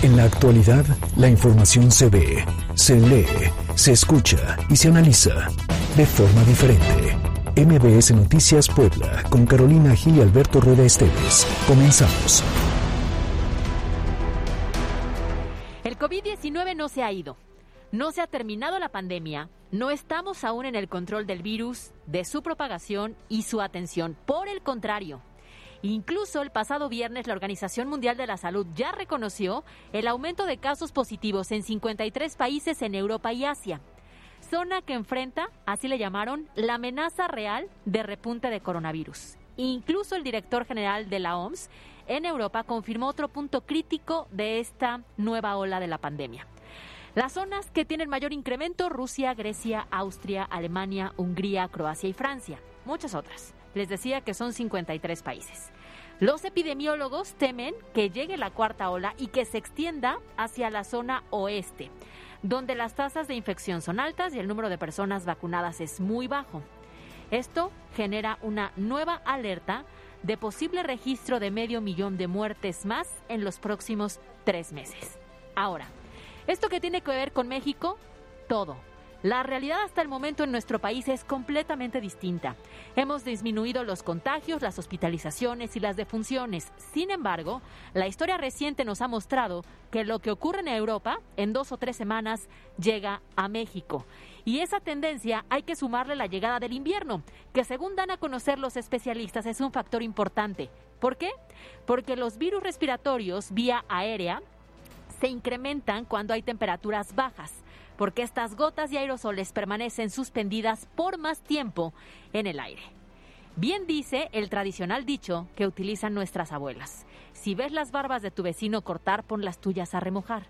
En la actualidad, la información se ve, se lee, se escucha y se analiza de forma diferente. MBS Noticias Puebla, con Carolina Gil y Alberto Rueda Esteves. Comenzamos. El COVID-19 no se ha ido. No se ha terminado la pandemia. No estamos aún en el control del virus, de su propagación y su atención. Por el contrario, Incluso el pasado viernes la Organización Mundial de la Salud ya reconoció el aumento de casos positivos en 53 países en Europa y Asia. Zona que enfrenta, así le llamaron, la amenaza real de repunte de coronavirus. Incluso el director general de la OMS en Europa confirmó otro punto crítico de esta nueva ola de la pandemia. Las zonas que tienen mayor incremento, Rusia, Grecia, Austria, Alemania, Hungría, Croacia y Francia. Muchas otras. Les decía que son 53 países. Los epidemiólogos temen que llegue la cuarta ola y que se extienda hacia la zona oeste, donde las tasas de infección son altas y el número de personas vacunadas es muy bajo. Esto genera una nueva alerta de posible registro de medio millón de muertes más en los próximos tres meses. Ahora, ¿esto qué tiene que ver con México? Todo. La realidad hasta el momento en nuestro país es completamente distinta. Hemos disminuido los contagios, las hospitalizaciones y las defunciones. Sin embargo, la historia reciente nos ha mostrado que lo que ocurre en Europa en dos o tres semanas llega a México. Y esa tendencia hay que sumarle la llegada del invierno, que según dan a conocer los especialistas es un factor importante. ¿Por qué? Porque los virus respiratorios vía aérea se incrementan cuando hay temperaturas bajas porque estas gotas y aerosoles permanecen suspendidas por más tiempo en el aire. Bien dice el tradicional dicho que utilizan nuestras abuelas. Si ves las barbas de tu vecino cortar, pon las tuyas a remojar.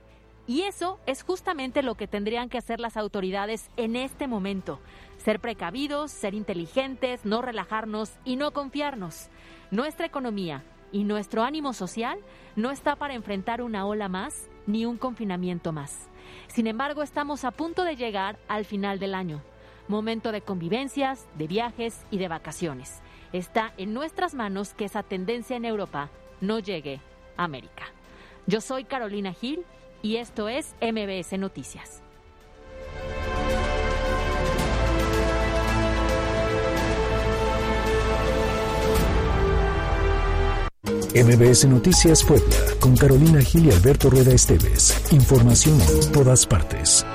Y eso es justamente lo que tendrían que hacer las autoridades en este momento. Ser precavidos, ser inteligentes, no relajarnos y no confiarnos. Nuestra economía y nuestro ánimo social no está para enfrentar una ola más ni un confinamiento más. Sin embargo, estamos a punto de llegar al final del año, momento de convivencias, de viajes y de vacaciones. Está en nuestras manos que esa tendencia en Europa no llegue a América. Yo soy Carolina Gil y esto es MBS Noticias. MBS Noticias Puebla, con Carolina Gil y Alberto Rueda Esteves. Información en todas partes.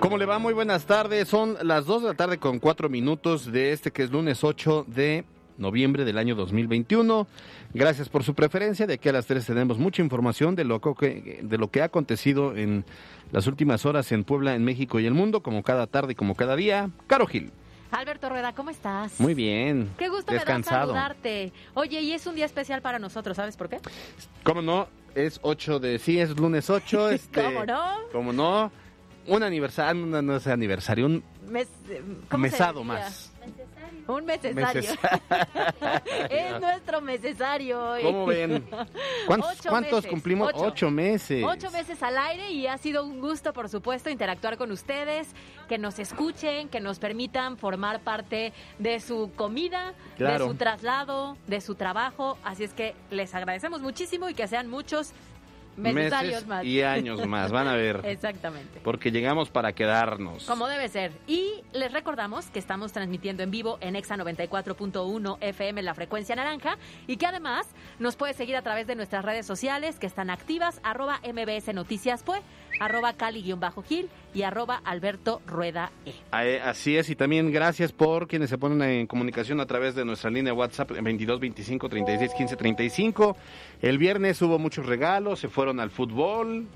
¿Cómo le va? Muy buenas tardes. Son las 2 de la tarde con 4 minutos de este que es lunes 8 de noviembre del año 2021. Gracias por su preferencia. De aquí a las 3 tenemos mucha información de lo que, de lo que ha acontecido en las últimas horas en Puebla, en México y el mundo, como cada tarde y como cada día. Caro Gil. Alberto Rueda, ¿cómo estás? Muy bien. Qué gusto Descansado. me da saludarte. Oye, y es un día especial para nosotros, ¿sabes por qué? ¿Cómo no? Es 8 de... Sí, es lunes 8. Este, ¿Cómo no? ¿Cómo no? Un aniversario, no, no es aniversario, un Mes, ¿cómo se mesado más. Un mesesario. Meses- es nuestro mesesario. hoy. ¿Cómo ven? ¿Cuántos, Ocho cuántos meses, cumplimos? ocho. Ocho meses. Ocho meses al aire y ha sido un gusto, por supuesto, interactuar con ustedes, que nos escuchen, que nos permitan formar parte de su comida, Claro. de su traslado, de su trabajo. Así es que les agradecemos muchísimo y que sean muchos meses más. y años más, van a ver. Exactamente. Porque llegamos para quedarnos. Como debe ser. Y les recordamos que estamos transmitiendo en vivo en Exa 94.1 FM la frecuencia naranja y que además nos puede seguir a través de nuestras redes sociales que están activas, arroba MBS Noticias Pue, arroba Cali-Gil y arroba Alberto Rueda E. Ah, eh, Así es, y también gracias por quienes se ponen en comunicación a través de nuestra línea WhatsApp 22 25 36 15 35. El viernes hubo muchos regalos, se fueron al fútbol.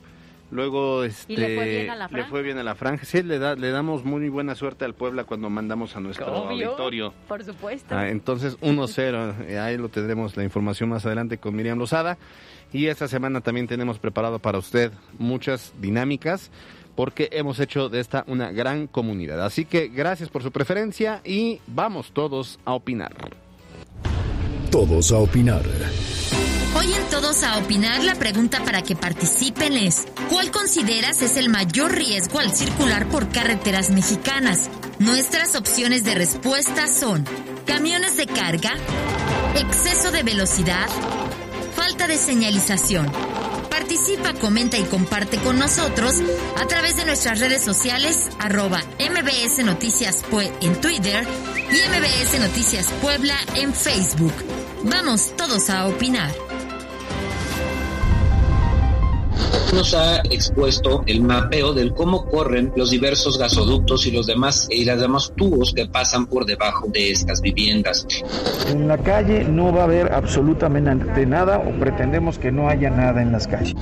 Luego este, ¿Y le fue bien a la le franja? fue bien a la franja. Sí, le, da, le damos muy buena suerte al Puebla cuando mandamos a nuestro Obvio, auditorio. Por supuesto. Ah, entonces 1-0, eh, ahí lo tendremos la información más adelante con Miriam Lozada. Y esta semana también tenemos preparado para usted muchas dinámicas porque hemos hecho de esta una gran comunidad. Así que gracias por su preferencia y vamos todos a opinar. Todos a opinar. Hoy en Todos a Opinar la pregunta para que participen es, ¿cuál consideras es el mayor riesgo al circular por carreteras mexicanas? Nuestras opciones de respuesta son camiones de carga, exceso de velocidad, falta de señalización. Participa, comenta y comparte con nosotros a través de nuestras redes sociales arroba MBS Noticias Pue en Twitter y MBS Noticias Puebla en Facebook. Vamos todos a opinar. Nos ha expuesto el mapeo del cómo corren los diversos gasoductos y los demás y las demás tubos que pasan por debajo de estas viviendas. En la calle no va a haber absolutamente nada o pretendemos que no haya nada en las calles.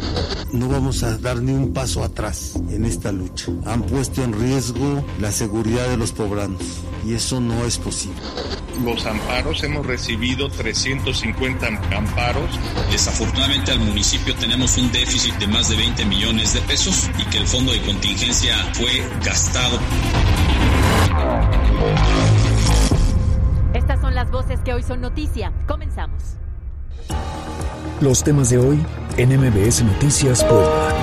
No vamos a dar ni un paso atrás en esta lucha. Han puesto en riesgo la seguridad de los poblanos y eso no es posible. Los amparos, hemos recibido 350 amparos. Desafortunadamente al municipio tenemos un déficit de más de 20 millones de pesos y que el fondo de contingencia fue gastado. Estas son las voces que hoy son noticia. Comenzamos. Los temas de hoy en MBS Noticias Puebla.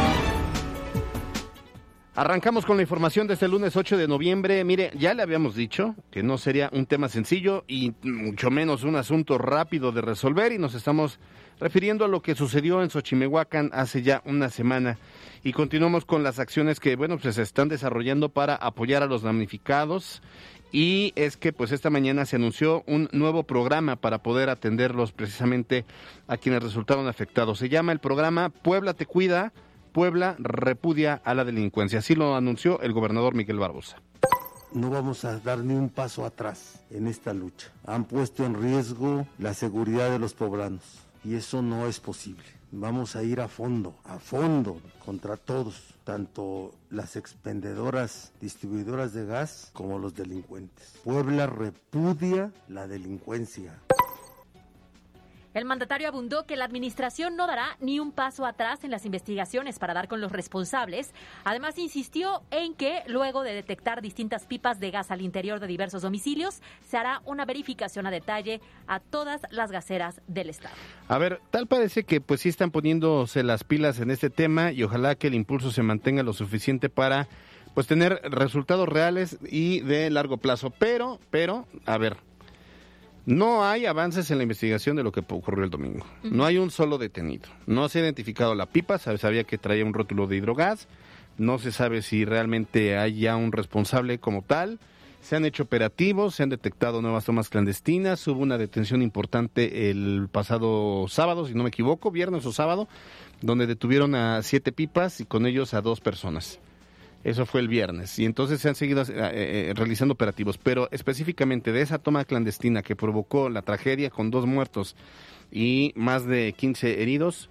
Arrancamos con la información desde el lunes 8 de noviembre. Mire, ya le habíamos dicho que no sería un tema sencillo y mucho menos un asunto rápido de resolver y nos estamos refiriendo a lo que sucedió en Xochimehuacán hace ya una semana. Y continuamos con las acciones que, bueno, pues se están desarrollando para apoyar a los damnificados. Y es que, pues esta mañana se anunció un nuevo programa para poder atenderlos precisamente a quienes resultaron afectados. Se llama el programa Puebla Te Cuida Puebla repudia a la delincuencia. Así lo anunció el gobernador Miguel Barbosa. No vamos a dar ni un paso atrás en esta lucha. Han puesto en riesgo la seguridad de los poblanos y eso no es posible. Vamos a ir a fondo, a fondo contra todos, tanto las expendedoras, distribuidoras de gas como los delincuentes. Puebla repudia la delincuencia. El mandatario abundó que la administración no dará ni un paso atrás en las investigaciones para dar con los responsables. Además, insistió en que luego de detectar distintas pipas de gas al interior de diversos domicilios, se hará una verificación a detalle a todas las gaseras del Estado. A ver, tal parece que pues sí están poniéndose las pilas en este tema y ojalá que el impulso se mantenga lo suficiente para pues tener resultados reales y de largo plazo. Pero, pero, a ver, no hay avances en la investigación de lo que ocurrió el domingo. No hay un solo detenido. No se ha identificado la pipa, sabía que traía un rótulo de hidrogás. No se sabe si realmente hay ya un responsable como tal. Se han hecho operativos, se han detectado nuevas tomas clandestinas. Hubo una detención importante el pasado sábado, si no me equivoco, viernes o sábado, donde detuvieron a siete pipas y con ellos a dos personas. Eso fue el viernes. Y entonces se han seguido eh, eh, realizando operativos. Pero específicamente de esa toma clandestina que provocó la tragedia con dos muertos y más de 15 heridos,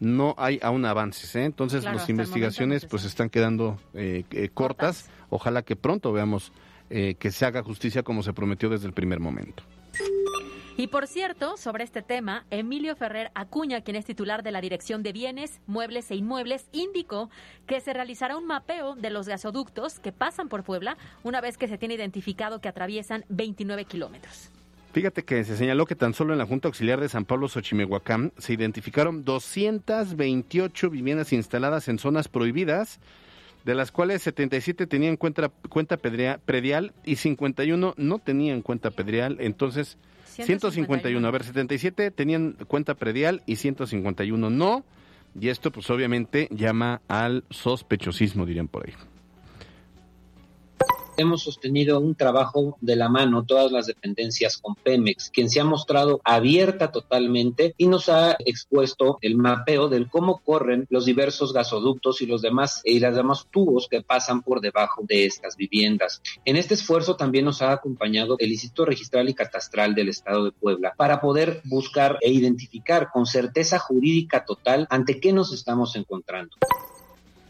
no hay aún avances. ¿eh? Entonces las investigaciones pues están quedando cortas. Ojalá que pronto veamos que se haga justicia como se prometió desde el primer momento. Y por cierto, sobre este tema, Emilio Ferrer Acuña, quien es titular de la Dirección de Bienes, Muebles e Inmuebles, indicó que se realizará un mapeo de los gasoductos que pasan por Puebla una vez que se tiene identificado que atraviesan 29 kilómetros. Fíjate que se señaló que tan solo en la Junta Auxiliar de San Pablo Xochimehuacán se identificaron 228 viviendas instaladas en zonas prohibidas, de las cuales 77 tenían cuenta, cuenta predial y 51 no tenían cuenta predial. Entonces, 151. A ver, 77 tenían cuenta predial y 151 no. Y esto pues obviamente llama al sospechosismo, dirían por ahí hemos sostenido un trabajo de la mano, todas las dependencias con Pemex, quien se ha mostrado abierta totalmente y nos ha expuesto el mapeo del cómo corren los diversos gasoductos y los demás y las demás tubos que pasan por debajo de estas viviendas. En este esfuerzo también nos ha acompañado el Instituto Registral y Catastral del Estado de Puebla para poder buscar e identificar con certeza jurídica total ante qué nos estamos encontrando.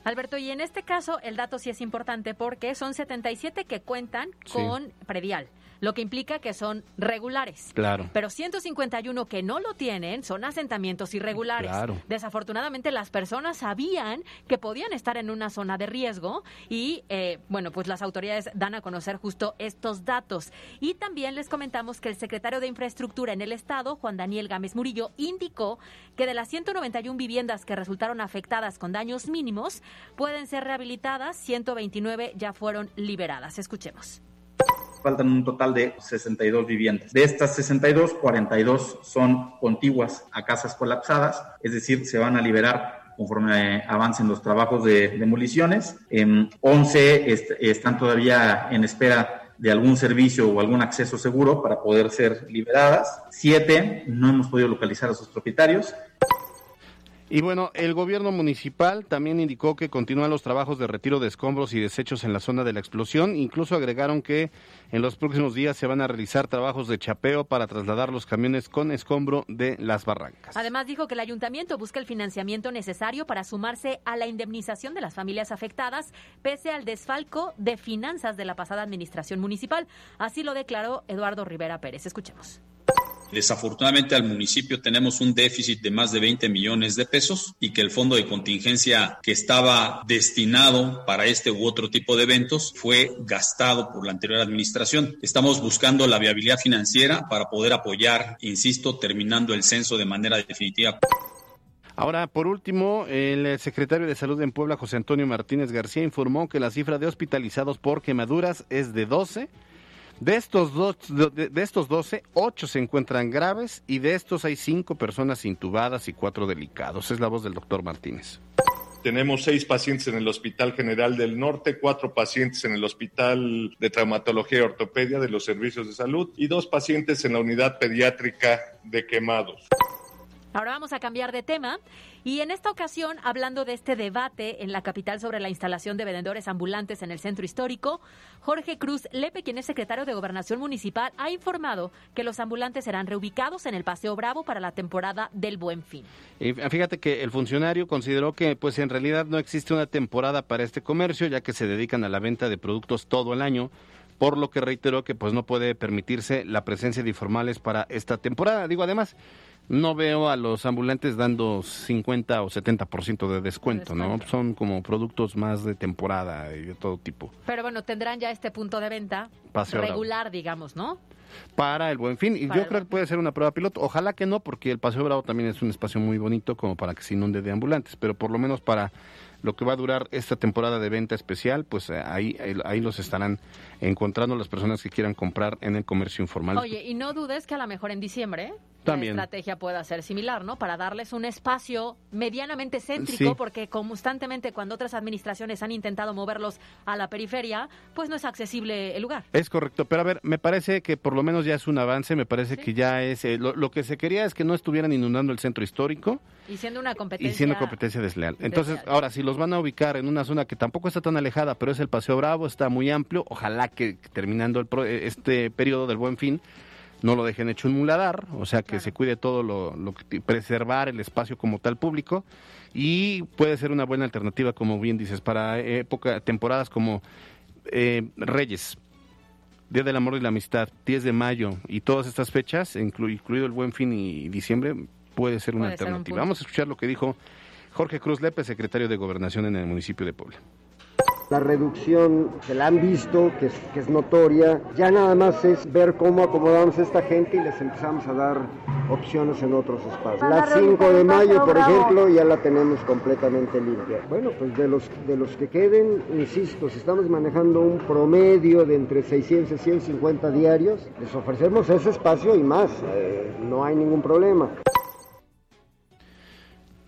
Alberto, y en este caso el dato sí es importante porque son 77 que cuentan con predial lo que implica que son regulares. Claro. Pero 151 que no lo tienen son asentamientos irregulares. Claro. Desafortunadamente las personas sabían que podían estar en una zona de riesgo y, eh, bueno, pues las autoridades dan a conocer justo estos datos. Y también les comentamos que el secretario de Infraestructura en el Estado, Juan Daniel Gámez Murillo, indicó que de las 191 viviendas que resultaron afectadas con daños mínimos, pueden ser rehabilitadas, 129 ya fueron liberadas. Escuchemos faltan un total de 62 viviendas. De estas 62, 42 son contiguas a casas colapsadas, es decir, se van a liberar conforme avancen los trabajos de demoliciones. 11 están todavía en espera de algún servicio o algún acceso seguro para poder ser liberadas. Siete, no hemos podido localizar a sus propietarios. Y bueno, el gobierno municipal también indicó que continúan los trabajos de retiro de escombros y desechos en la zona de la explosión. Incluso agregaron que en los próximos días se van a realizar trabajos de chapeo para trasladar los camiones con escombro de las barrancas. Además dijo que el ayuntamiento busca el financiamiento necesario para sumarse a la indemnización de las familias afectadas pese al desfalco de finanzas de la pasada administración municipal. Así lo declaró Eduardo Rivera Pérez. Escuchemos. Desafortunadamente al municipio tenemos un déficit de más de 20 millones de pesos y que el fondo de contingencia que estaba destinado para este u otro tipo de eventos fue gastado por la anterior administración. Estamos buscando la viabilidad financiera para poder apoyar, insisto, terminando el censo de manera definitiva. Ahora, por último, el secretario de Salud en Puebla, José Antonio Martínez García, informó que la cifra de hospitalizados por quemaduras es de 12 de estos, dos, de, estos 12, 8 se encuentran graves y de estos hay 5 personas intubadas y 4 delicados. Es la voz del doctor Martínez. Tenemos seis pacientes en el Hospital General del Norte, cuatro pacientes en el Hospital de Traumatología y Ortopedia de los Servicios de Salud y dos pacientes en la Unidad Pediátrica de Quemados. Ahora vamos a cambiar de tema y en esta ocasión, hablando de este debate en la capital sobre la instalación de vendedores ambulantes en el centro histórico, Jorge Cruz Lepe, quien es secretario de Gobernación Municipal, ha informado que los ambulantes serán reubicados en el Paseo Bravo para la temporada del Buen Fin. Y fíjate que el funcionario consideró que pues en realidad no existe una temporada para este comercio, ya que se dedican a la venta de productos todo el año por lo que reiteró que pues no puede permitirse la presencia de informales para esta temporada. Digo, además, no veo a los ambulantes dando 50 o 70% de descuento, ¿no? Son como productos más de temporada y de todo tipo. Pero bueno, tendrán ya este punto de venta regular, digamos, ¿no? Para el buen fin. Y yo creo que puede ser una prueba piloto. Ojalá que no, porque el Paseo Bravo también es un espacio muy bonito como para que se inunde de ambulantes, pero por lo menos para lo que va a durar esta temporada de venta especial, pues eh, ahí, ahí los estarán encontrando las personas que quieran comprar en el comercio informal. Oye, y no dudes que a lo mejor en diciembre también. la estrategia pueda ser similar, ¿no? Para darles un espacio medianamente céntrico, porque constantemente cuando otras administraciones han intentado moverlos a la periferia, pues no es accesible el lugar. Es correcto, pero a ver, me parece que por lo menos ya es un avance, me parece que ya es, eh, lo, que se quería es que no estuvieran inundando el centro histórico. Y siendo una competencia. Y siendo competencia desleal. Entonces, ahora, si los van a ubicar en una zona que tampoco está tan alejada, pero es el Paseo Bravo, está muy amplio, ojalá que terminando el este periodo del buen fin, no lo dejen hecho un muladar, o sea que se cuide todo lo, lo que preservar el espacio como tal público y puede ser una buena alternativa, como bien dices, para época, temporadas como eh, Reyes, Día del Amor y la Amistad, 10 de mayo y todas estas fechas, incluido el Buen Fin y diciembre, puede ser una alternativa. Vamos a escuchar lo que dijo Jorge Cruz Lepe, secretario de Gobernación en el municipio de Puebla. La reducción que la han visto, que es, que es notoria, ya nada más es ver cómo acomodamos a esta gente y les empezamos a dar opciones en otros espacios. La 5 de mayo, por ejemplo, ya la tenemos completamente limpia. Bueno, pues de los, de los que queden, insisto, si estamos manejando un promedio de entre 600 y 150 diarios, les ofrecemos ese espacio y más, eh, no hay ningún problema.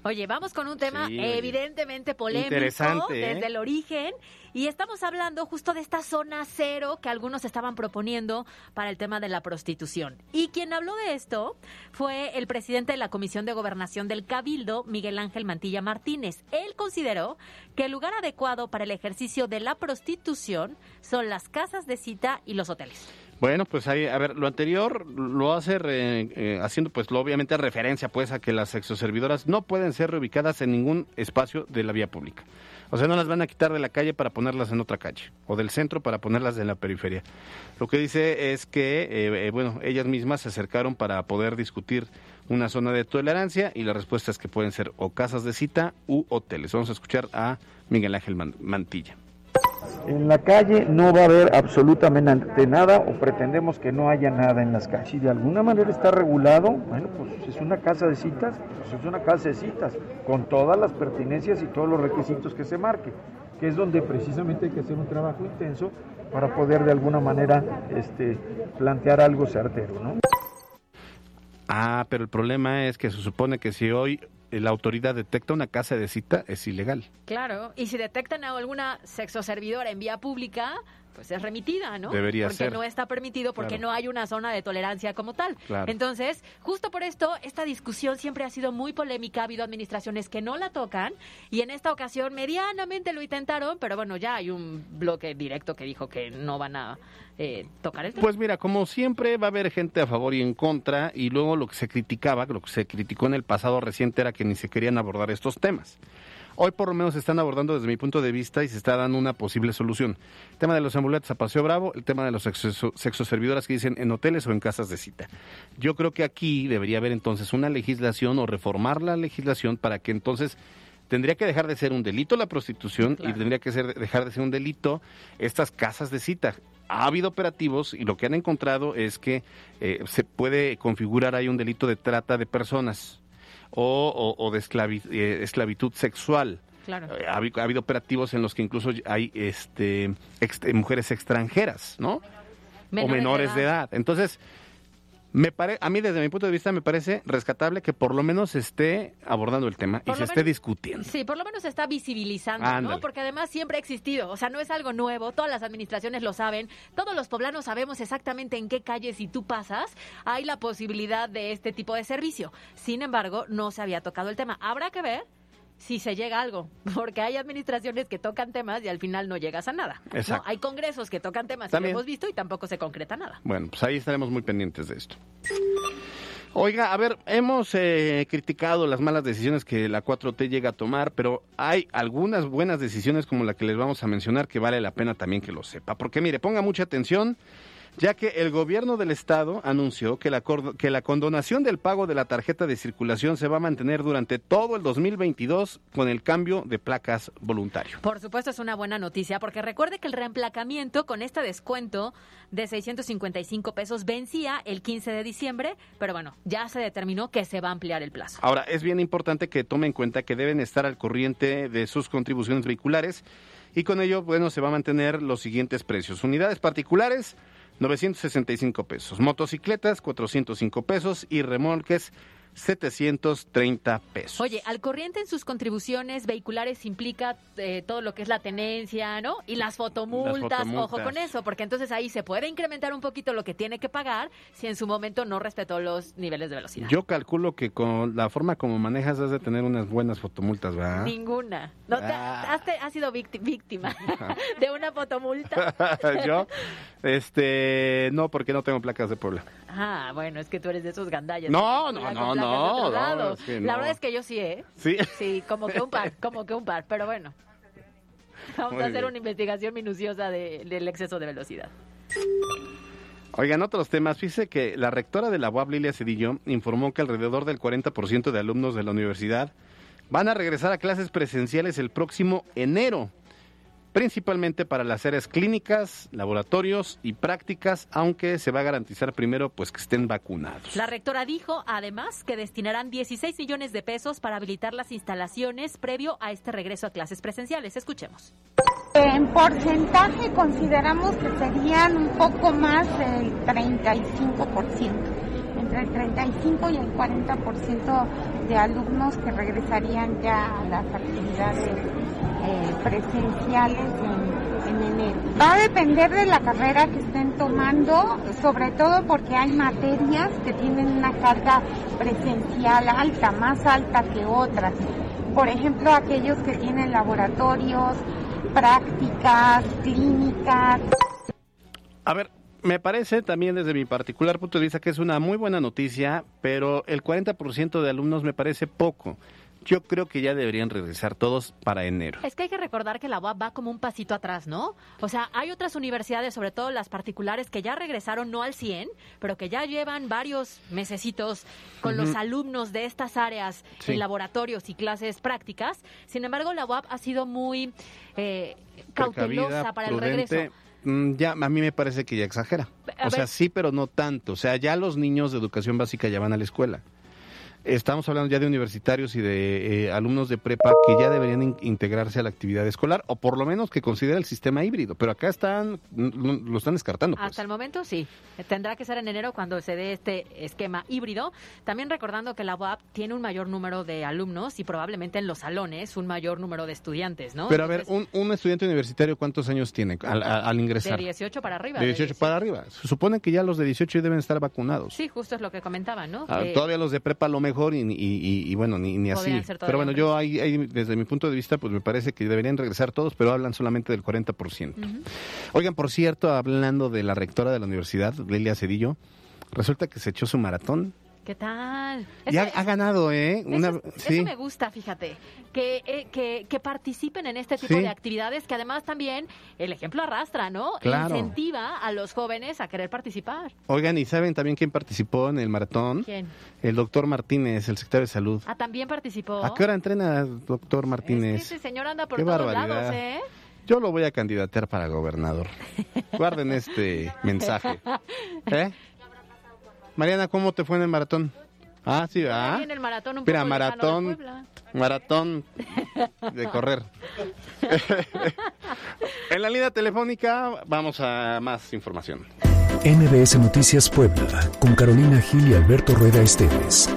Oye, vamos con un tema evidentemente polémico ¿eh? desde el origen y estamos hablando justo de esta zona cero que algunos estaban proponiendo para el tema de la prostitución. Y quien habló de esto fue el presidente de la Comisión de Gobernación del Cabildo, Miguel Ángel Mantilla Martínez. Él consideró que el lugar adecuado para el ejercicio de la prostitución son las casas de cita y los hoteles. Bueno, pues ahí, a ver, lo anterior lo hace eh, haciendo, pues, lo, obviamente referencia, pues, a que las exoservidoras no pueden ser reubicadas en ningún espacio de la vía pública. O sea, no las van a quitar de la calle para ponerlas en otra calle, o del centro para ponerlas en la periferia. Lo que dice es que, eh, eh, bueno, ellas mismas se acercaron para poder discutir una zona de tolerancia y la respuesta es que pueden ser o casas de cita u hoteles. Vamos a escuchar a Miguel Ángel Mantilla. En la calle no va a haber absolutamente nada o pretendemos que no haya nada en las calles. Si de alguna manera está regulado, bueno, pues es una casa de citas, pues es una casa de citas, con todas las pertinencias y todos los requisitos que se marque, que es donde precisamente hay que hacer un trabajo intenso para poder de alguna manera este, plantear algo certero, ¿no? Ah, pero el problema es que se supone que si hoy la autoridad detecta una casa de cita, es ilegal. Claro, y si detectan a alguna sexoservidora en vía pública, pues es remitida, ¿no? Debería porque ser. no está permitido, porque Claro. no hay una zona de tolerancia como tal. Claro. Entonces, justo por esto, esta discusión siempre ha sido muy polémica. Ha habido administraciones que no la tocan y en esta ocasión medianamente lo intentaron, pero bueno, ya hay un bloque directo que dijo que no van a eh, tocar el tema. Pues mira, como siempre va a haber gente a favor y en contra y luego lo que se criticaba, lo que se criticó en el pasado reciente era que ni se querían abordar estos temas. Hoy por lo menos se están abordando desde mi punto de vista y se está dando una posible solución. El tema de los ambulantes a Paseo Bravo, el tema de los sexo- sexoservidoras que dicen en hoteles o en casas de cita. Yo creo que aquí debería haber entonces una legislación o reformar la legislación para que entonces tendría que dejar de ser un delito la prostitución y tendría que ser, dejar de ser un delito estas casas de cita. Ha habido operativos y lo que han encontrado es que eh, se puede configurar ahí un delito de trata de personas o, o- o de esclavi- eh, esclavitud sexual. Claro. Eh, Ha, habido, ha habido operativos en los que incluso hay este, ex- mujeres extranjeras, ¿no? o menores de edad. Entonces, me pare, a mí desde mi punto de vista me parece rescatable que por lo menos se esté abordando el tema Por y se esté discutiendo. Sí, por lo menos se está visibilizando, ¿no? Porque además siempre ha existido, o sea, no es algo nuevo, todas las administraciones lo saben, todos los poblanos sabemos exactamente en qué calles si tú pasas hay la posibilidad de este tipo de servicio. Sin embargo, no se había tocado el tema. Habrá que ver si se llega a algo, porque hay administraciones que tocan temas y al final no llegas a nada. Hay congresos que tocan temas y También. lo hemos visto y tampoco se concreta nada. Bueno, pues ahí estaremos muy pendientes de esto. Oiga, a ver, hemos eh, criticado las malas decisiones que la 4T llega a tomar, pero hay algunas buenas decisiones como la que les vamos a mencionar que vale la pena también que lo sepa. Porque mire, ponga mucha atención, ya que el gobierno del estado anunció que la, que la condonación del pago de la tarjeta de circulación se va a mantener durante todo el 2022 con el cambio de placas voluntario. Por supuesto es una buena noticia porque recuerde que el reemplacamiento con este descuento de 655 pesos vencía el 15 de diciembre, pero bueno, ya se determinó que se va a ampliar el plazo. Ahora, es bien importante que tome en cuenta que deben estar al corriente de sus contribuciones vehiculares y con ello, bueno, se va a mantener los siguientes precios. Unidades particulares, 965 pesos. Motocicletas, 405 pesos. Y remolques, 730 pesos. Oye, al corriente en sus contribuciones vehiculares implica eh, todo lo que es la tenencia, ¿no? Y las fotomultas, Las fotomultas. ojo con eso, porque entonces ahí se puede incrementar un poquito lo que tiene que pagar si en su momento no respetó los niveles de velocidad. Yo calculo que con la forma como manejas has de tener unas buenas fotomultas, ¿verdad? Ninguna. No te, Ah. has, te- has sido vícti- víctima de una fotomulta. Yo, este, no, porque no tengo placas de Puebla. Ah, bueno, es que tú eres de esos gandallas. No, que no, circulan no, con placas de no, otro no, lado. es que La verdad es que yo sí, ¿eh? Sí. Sí, como que un par, como que un par, pero bueno. Vamos Muy a hacer bien. una investigación minuciosa de- del exceso de velocidad. Oigan, otros temas. Fíjese que la rectora de la UAB, Lilia Cedillo, informó que alrededor del 40% de alumnos de la universidad van a regresar a clases presenciales el próximo enero, principalmente para las áreas clínicas, laboratorios y prácticas, aunque se va a garantizar primero pues que estén vacunados. La rectora dijo, además, que destinarán 16 millones de pesos para habilitar las instalaciones previo a este regreso a clases presenciales. Escuchemos. En porcentaje consideramos que serían un poco más del 35%, entre el 35 y el 40% de alumnos que regresarían ya a las actividades eh, presenciales en, en enero. Va a depender de la carrera que estén tomando, sobre todo porque hay materias que tienen una carga presencial alta, más alta que otras. Por ejemplo, aquellos que tienen laboratorios, prácticas, clínicas. A ver, me parece también desde mi particular punto de vista que es una muy buena noticia, pero el 40% de alumnos me parece poco. Yo creo que ya deberían regresar todos para enero. Es que hay que recordar que la UAP va como un pasito atrás, ¿no? O sea, hay otras universidades, sobre todo las particulares, que ya regresaron no al 100, pero que ya llevan varios mesecitos con los alumnos de estas áreas Sí. en laboratorios y clases prácticas. Sin embargo, la UAP ha sido muy eh, cautelosa para el regreso. Mm, Ya, a mí me parece que ya exagera. A O sea, ver. sí, pero no tanto. O sea, ya los niños de educación básica ya van a la escuela. Estamos hablando ya de universitarios y de eh, alumnos de prepa que ya deberían in- integrarse a la actividad escolar o por lo menos que considera el sistema híbrido, pero acá están lo están descartando. Pues. Hasta el momento sí. Tendrá que ser en enero cuando se dé este esquema híbrido. También recordando que la UAP tiene un mayor número de alumnos y probablemente en los salones un mayor número de estudiantes, ¿no? Pero a ver, un, un estudiante universitario, ¿cuántos años tiene al, ingresar? de 18 para arriba. De de 18 para arriba. Se supone que ya los de 18 deben estar vacunados. Sí, justo es lo que comentaba, ¿no? Ah, Que- todavía los de prepa lo mejor y, y- y- y bueno, ni, ni así. Pero bueno, yo ahí, ahí, desde mi punto de vista, pues me parece que deberían regresar todos, pero hablan solamente del 40%. Oigan, por cierto, hablando de la rectora de la universidad, Lelia Cedillo, resulta que se echó su maratón. ¿Qué tal? Y ha, ha ganado, ¿eh? Una, Eso, sí. eso me gusta, fíjate, que, eh, que, que participen en este tipo Sí. de actividades que además también el ejemplo arrastra, ¿no? Claro. Incentiva a los jóvenes a querer participar. Oigan, ¿y saben también quién participó en el maratón? ¿Quién? El doctor Martínez, el secretario de Salud. Ah, también participó. ¿A qué hora entrena, doctor Martínez? Ese señor anda por Qué todos barbaridad. lados, ¿eh? Yo lo voy a candidatear para gobernador. Guarden este mensaje. ¿Eh? Mariana, ¿cómo te fue en el maratón? Ah, sí, ah. En el maratón un Mira, poco lejano de maratón, maratón de correr. en la línea telefónica vamos a más información. MBS Noticias Puebla, con Carolina Gil y Alberto Rueda Esteves.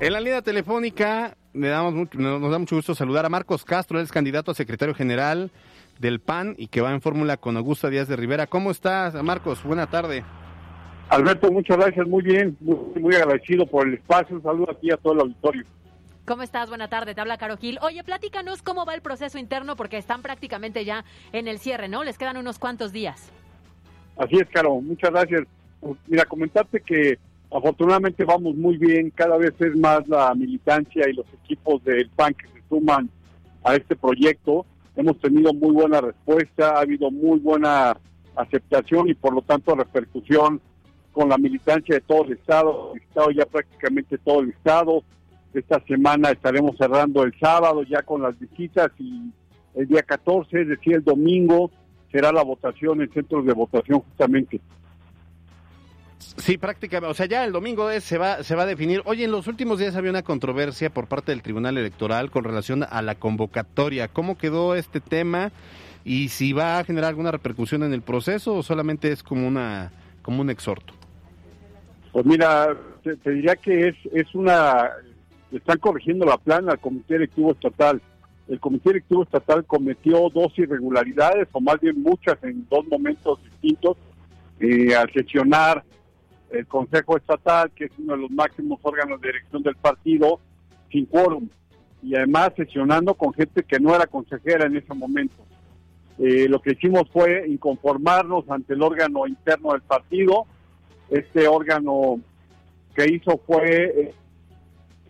En la línea telefónica le damos mucho- nos da mucho gusto saludar a Marcos Castro, él es candidato a secretario general del PAN y que va en fórmula con Augusta Díaz de Rivera. ¿Cómo estás, Marcos? Buena tarde. Alberto, muchas gracias, muy bien, muy, muy agradecido por el espacio, un saludo aquí a todo el auditorio. ¿Cómo estás? Buena tarde, te habla Caro Gil. Oye, platícanos cómo va el proceso interno porque están prácticamente ya en el cierre, ¿no? Les quedan unos cuantos días. Así es, Caro, muchas gracias. Pues, Mira, comentarte que afortunadamente vamos muy bien, cada vez es más la militancia y los equipos del PAN que se suman a este proyecto. Hemos tenido muy buena respuesta, ha habido muy buena aceptación y por lo tanto repercusión con la militancia de todo el Estado, el Estado ya prácticamente todo el Estado. Esta semana estaremos cerrando el sábado ya con las visitas y el día 14, es decir, el domingo, será la votación en centros de votación justamente. Sí, prácticamente, o sea, ya el domingo es- se va se va a definir. Oye, en los últimos días había una controversia por parte del Tribunal Electoral con relación a la convocatoria. ¿Cómo quedó este tema y si va a generar alguna repercusión en el proceso o solamente es como una como un exhorto? Pues mira, te, te diría que es, es una... Están corrigiendo la plana al Comité Directivo Estatal. El Comité Directivo Estatal cometió dos irregularidades, o más bien muchas en dos momentos distintos, eh, al sesionar el Consejo Estatal, que es uno de los máximos órganos de dirección del partido, sin quórum. Y además sesionando con gente que no era consejera en ese momento. Eh, lo que hicimos fue inconformarnos ante el órgano interno del partido. Este órgano que hizo fue eh,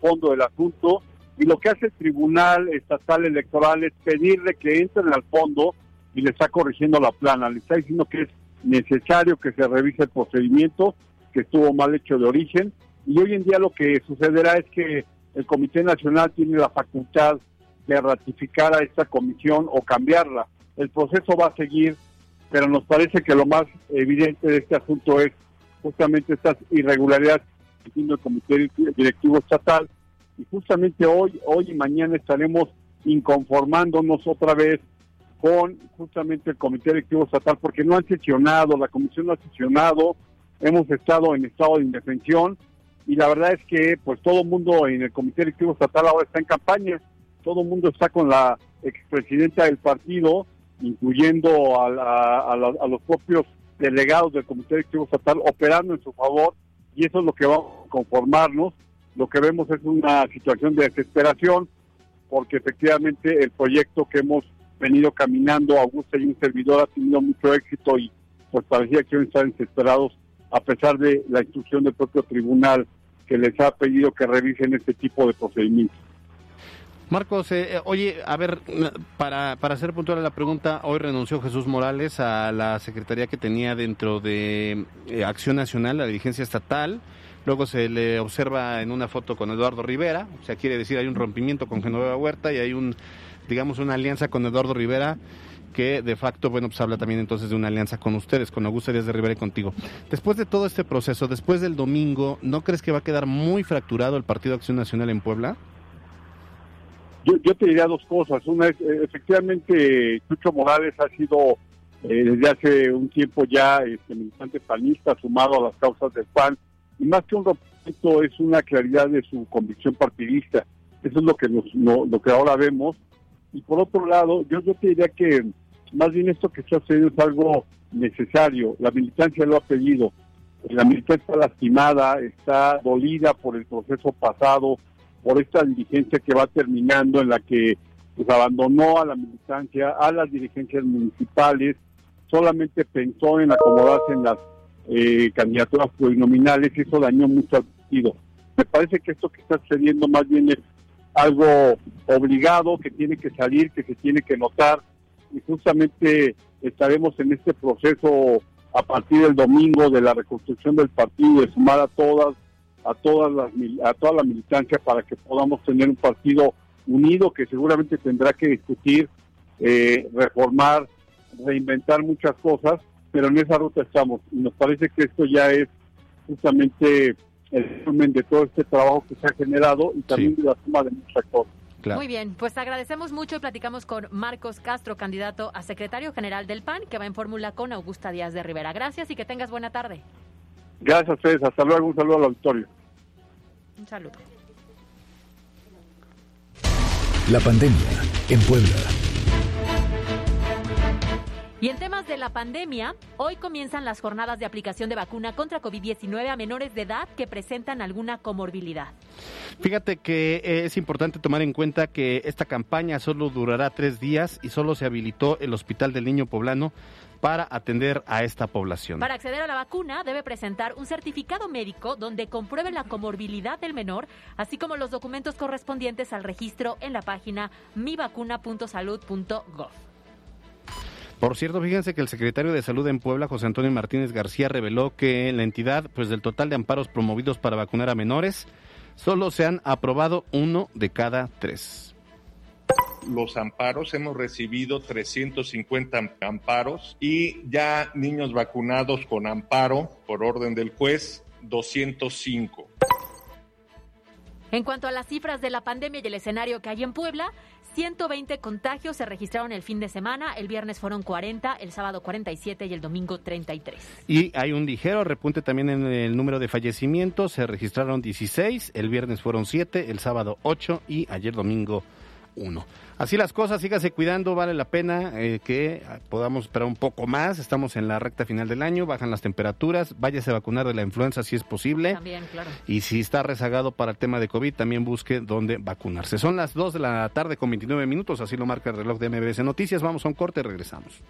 fondo del asunto y lo que hace el Tribunal Estatal Electoral es pedirle que entren al fondo y le está corrigiendo la plana, le está diciendo que es necesario que se revise el procedimiento, que estuvo mal hecho de origen y hoy en día lo que sucederá es que el Comité Nacional tiene la facultad de ratificar a esta comisión o cambiarla. El proceso va a seguir, pero nos parece que lo más evidente de este asunto es justamente estas irregularidades que tiene el Comité Directivo Estatal y justamente hoy, hoy y mañana estaremos inconformándonos otra vez con justamente el Comité Directivo Estatal porque no han sesionado, la comisión no ha sesionado, hemos estado en estado de indefensión y la verdad es que pues todo el mundo en el Comité Directivo Estatal ahora está en campaña, todo el mundo está con la expresidenta del partido, incluyendo a, la- los propios delegados del Comité Directivo Estatal operando en su favor y eso es lo que vamos a conformarnos. Lo que vemos es una situación de desesperación porque efectivamente el proyecto que hemos venido caminando, Augusta y un servidor, ha tenido mucho éxito y pues parecía que iban a estar desesperados a pesar de la instrucción del propio tribunal que les ha pedido que revisen este tipo de procedimientos. Marcos, eh, eh, oye, a ver, para, para hacer puntual la pregunta, hoy renunció Jesús Morales a la secretaría que tenía dentro de eh, Acción Nacional, la dirigencia estatal. Luego se le observa en una foto con Eduardo Rivera, o sea, quiere decir hay un rompimiento con Genoveva Huerta y hay un, digamos, una alianza con Eduardo Rivera. Que de facto, bueno, pues habla también entonces de una alianza con ustedes, con Augusto Díaz de Rivera y contigo. Después de todo este proceso, después del domingo, ¿no crees que va a quedar muy fracturado el Partido Acción Nacional en Puebla? Yo, yo te diría dos cosas. Una es, eh, efectivamente, Chucho Morales ha sido eh, desde hace un tiempo ya este, militante panista, sumado a las causas del PAN, y más que un rompimiento es una claridad de su convicción partidista. Eso es lo que, nos, lo, que ahora vemos. Y por otro lado, yo, yo te diría que más bien esto que está sucediendo es algo necesario. La militancia lo ha pedido. La militancia está lastimada, está dolida por el proceso pasado, por esta dirigencia que va terminando en la que pues, abandonó a la militancia, a las dirigencias municipales, solamente pensó en acomodarse en las eh, candidaturas plurinominales y eso dañó mucho al partido. Me parece que esto que está sucediendo más bien es algo obligado, que tiene que salir, que se tiene que notar y justamente estaremos en este proceso a partir del domingo de la reconstrucción del partido, de sumar a todas a todas las a toda la militancia para que podamos tener un partido unido que seguramente tendrá que discutir, eh, reformar, reinventar muchas cosas, pero en esa ruta estamos. Y nos parece que esto ya es justamente el resumen de todo este trabajo que se ha generado y también de la suma de muchas Muy bien, pues agradecemos mucho y platicamos con Marcos Castro, candidato a secretario general del PAN, que va en fórmula con Augusta Díaz de Rivera. Gracias y que tengas buena tarde. Gracias a Hasta luego. Un saludo al auditorio. Un saludo. La pandemia en Puebla. Y en temas de la pandemia, hoy comienzan las jornadas de aplicación de vacuna contra COVID-19 a menores de edad que presentan alguna comorbilidad. Fíjate que es importante tomar en cuenta que esta campaña solo durará tres días y solo se habilitó el Hospital del Niño Poblano para atender a esta población. Para acceder a la vacuna debe presentar un certificado médico donde compruebe la comorbilidad del menor, así como los documentos correspondientes al registro en la página mivacuna.salud.gov. Por cierto, fíjense que el secretario de Salud en Puebla, José Antonio Martínez García, reveló que la entidad, pues del total de amparos promovidos para vacunar a menores, solo se han aprobado uno de cada tres. Los amparos, hemos recibido 350 amparos y ya niños vacunados con amparo por orden del juez, 205. En cuanto a las cifras de la pandemia y el escenario que hay en Puebla, 120 contagios se registraron el fin de semana, el viernes fueron 40, el sábado 47 y el domingo 33. Y hay un ligero repunte también en el número de fallecimientos, se registraron 16, el viernes fueron 7, el sábado 8 y ayer domingo 1. Así las cosas, sígase cuidando, vale la pena eh, que podamos esperar un poco más. Estamos en la recta final del año, bajan las temperaturas, váyase a vacunar de la influenza si es posible. También, claro. Y si está rezagado para el tema de COVID, también busque dónde vacunarse. Son las 2 de la tarde con 29 minutos, así lo marca el reloj de MBS Noticias. Vamos a un corte y regresamos.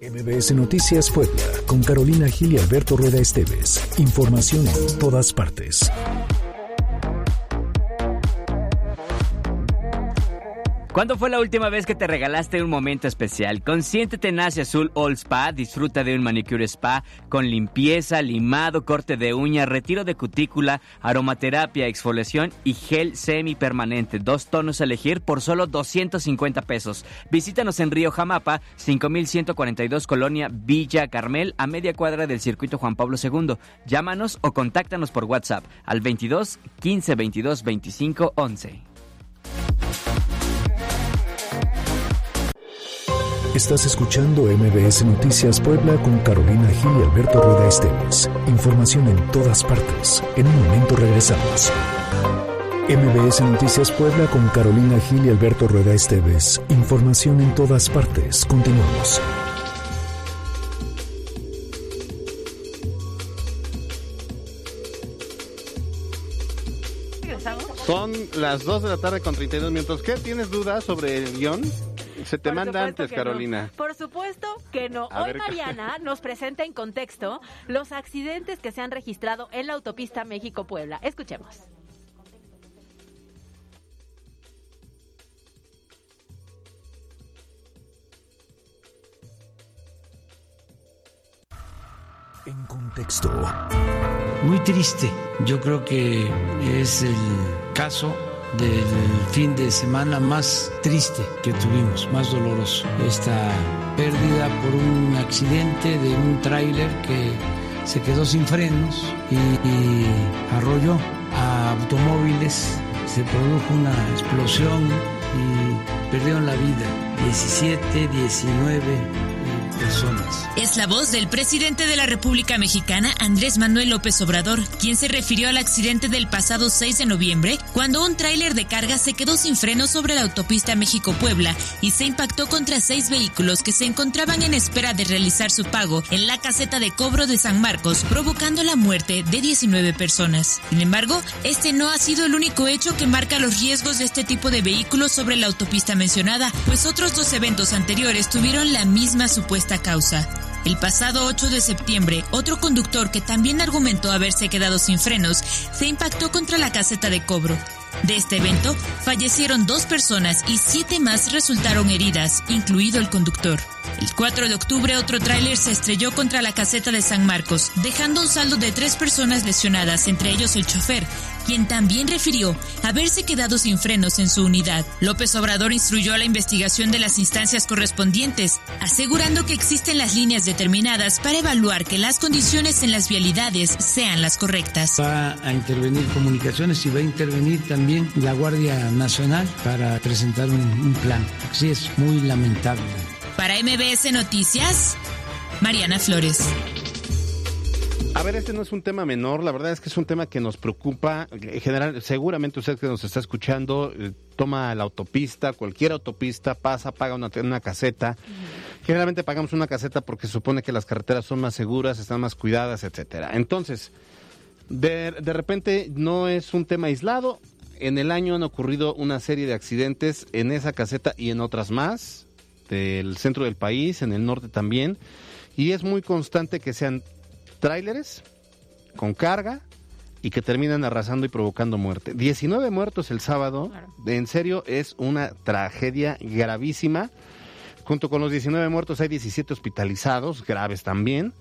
MBS Noticias Puebla, con Carolina Gil y Alberto Rueda Esteves. Información en todas partes. ¿Cuándo fue la última vez que te regalaste un momento especial? Consiéntete en Asia Azul All Spa, disfruta de un manicure spa con limpieza, limado, corte de uña, retiro de cutícula, aromaterapia, exfoliación y gel semipermanente. Dos tonos a elegir por solo 250 pesos. Visítanos en Río Jamapa, 5142 Colonia Villa Carmel, a media cuadra del circuito Juan Pablo II. Llámanos o contáctanos por WhatsApp al 22 15 22 25 11. Estás escuchando MBS Noticias Puebla con Carolina Gil y Alberto Rueda Esteves. Información en todas partes. En un momento regresamos. MBS Noticias Puebla con Carolina Gil y Alberto Rueda Esteves. Información en todas partes. Continuamos. Son las 2 de la tarde con 32 minutos. ¿Qué tienes dudas sobre el guion? Se te manda antes, Carolina. Por supuesto que no. Hoy Mariana nos presenta en contexto los accidentes que se han registrado en la autopista México-Puebla. Escuchemos. En contexto. Muy triste. Yo creo que es el caso del fin de semana más triste que tuvimos, más doloroso. Esta pérdida por un accidente de un tráiler que se quedó sin frenos y, arrolló a automóviles, se produjo una explosión y perdieron la vida 17, 19 Es la voz del presidente de la República Mexicana, Andrés Manuel López Obrador, quien se refirió al accidente del pasado 6 de noviembre, cuando un tráiler de carga se quedó sin frenos sobre la autopista México-Puebla y se impactó contra seis vehículos que se encontraban en espera de realizar su pago en la caseta de cobro de San Marcos, provocando la muerte de 19 personas. Sin embargo, este no ha sido el único hecho que marca los riesgos de este tipo de vehículos sobre la autopista mencionada, pues otros dos eventos anteriores tuvieron la misma supuesta El pasado 8 de septiembre, otro conductor que también argumentó haberse quedado sin frenos se impactó contra la caseta de cobro. De este evento, fallecieron dos personas y siete más resultaron heridas, incluido el conductor. El 4 de octubre, otro tráiler se estrelló contra la caseta de San Marcos, dejando un saldo de tres personas lesionadas, entre ellos el chofer, quien también refirió haberse quedado sin frenos en su unidad. López Obrador instruyó a la investigación de las instancias correspondientes, asegurando que existen las líneas determinadas para evaluar que las condiciones en las vialidades sean las correctas. Va a intervenir comunicaciones y va a intervenir también la Guardia Nacional para presentar un, un plan. Sí, es muy lamentable. Para MBS Noticias, Mariana Flores. A ver, este no es un tema menor, la verdad es que es un tema que nos preocupa. En general, seguramente usted que nos está escuchando eh, toma la autopista, cualquier autopista, pasa, paga una, una caseta. Generalmente pagamos una caseta porque se supone que las carreteras son más seguras, están más cuidadas, etcétera. Entonces, de, de repente no es un tema aislado. En el año han ocurrido una serie de accidentes en esa caseta y en otras más, del centro del país, en el norte también. Y es muy constante que sean tráileres con carga y que terminan arrasando y provocando muerte. 19 muertos el sábado, en serio es una tragedia gravísima. Junto con los 19 muertos hay 17 hospitalizados, graves también.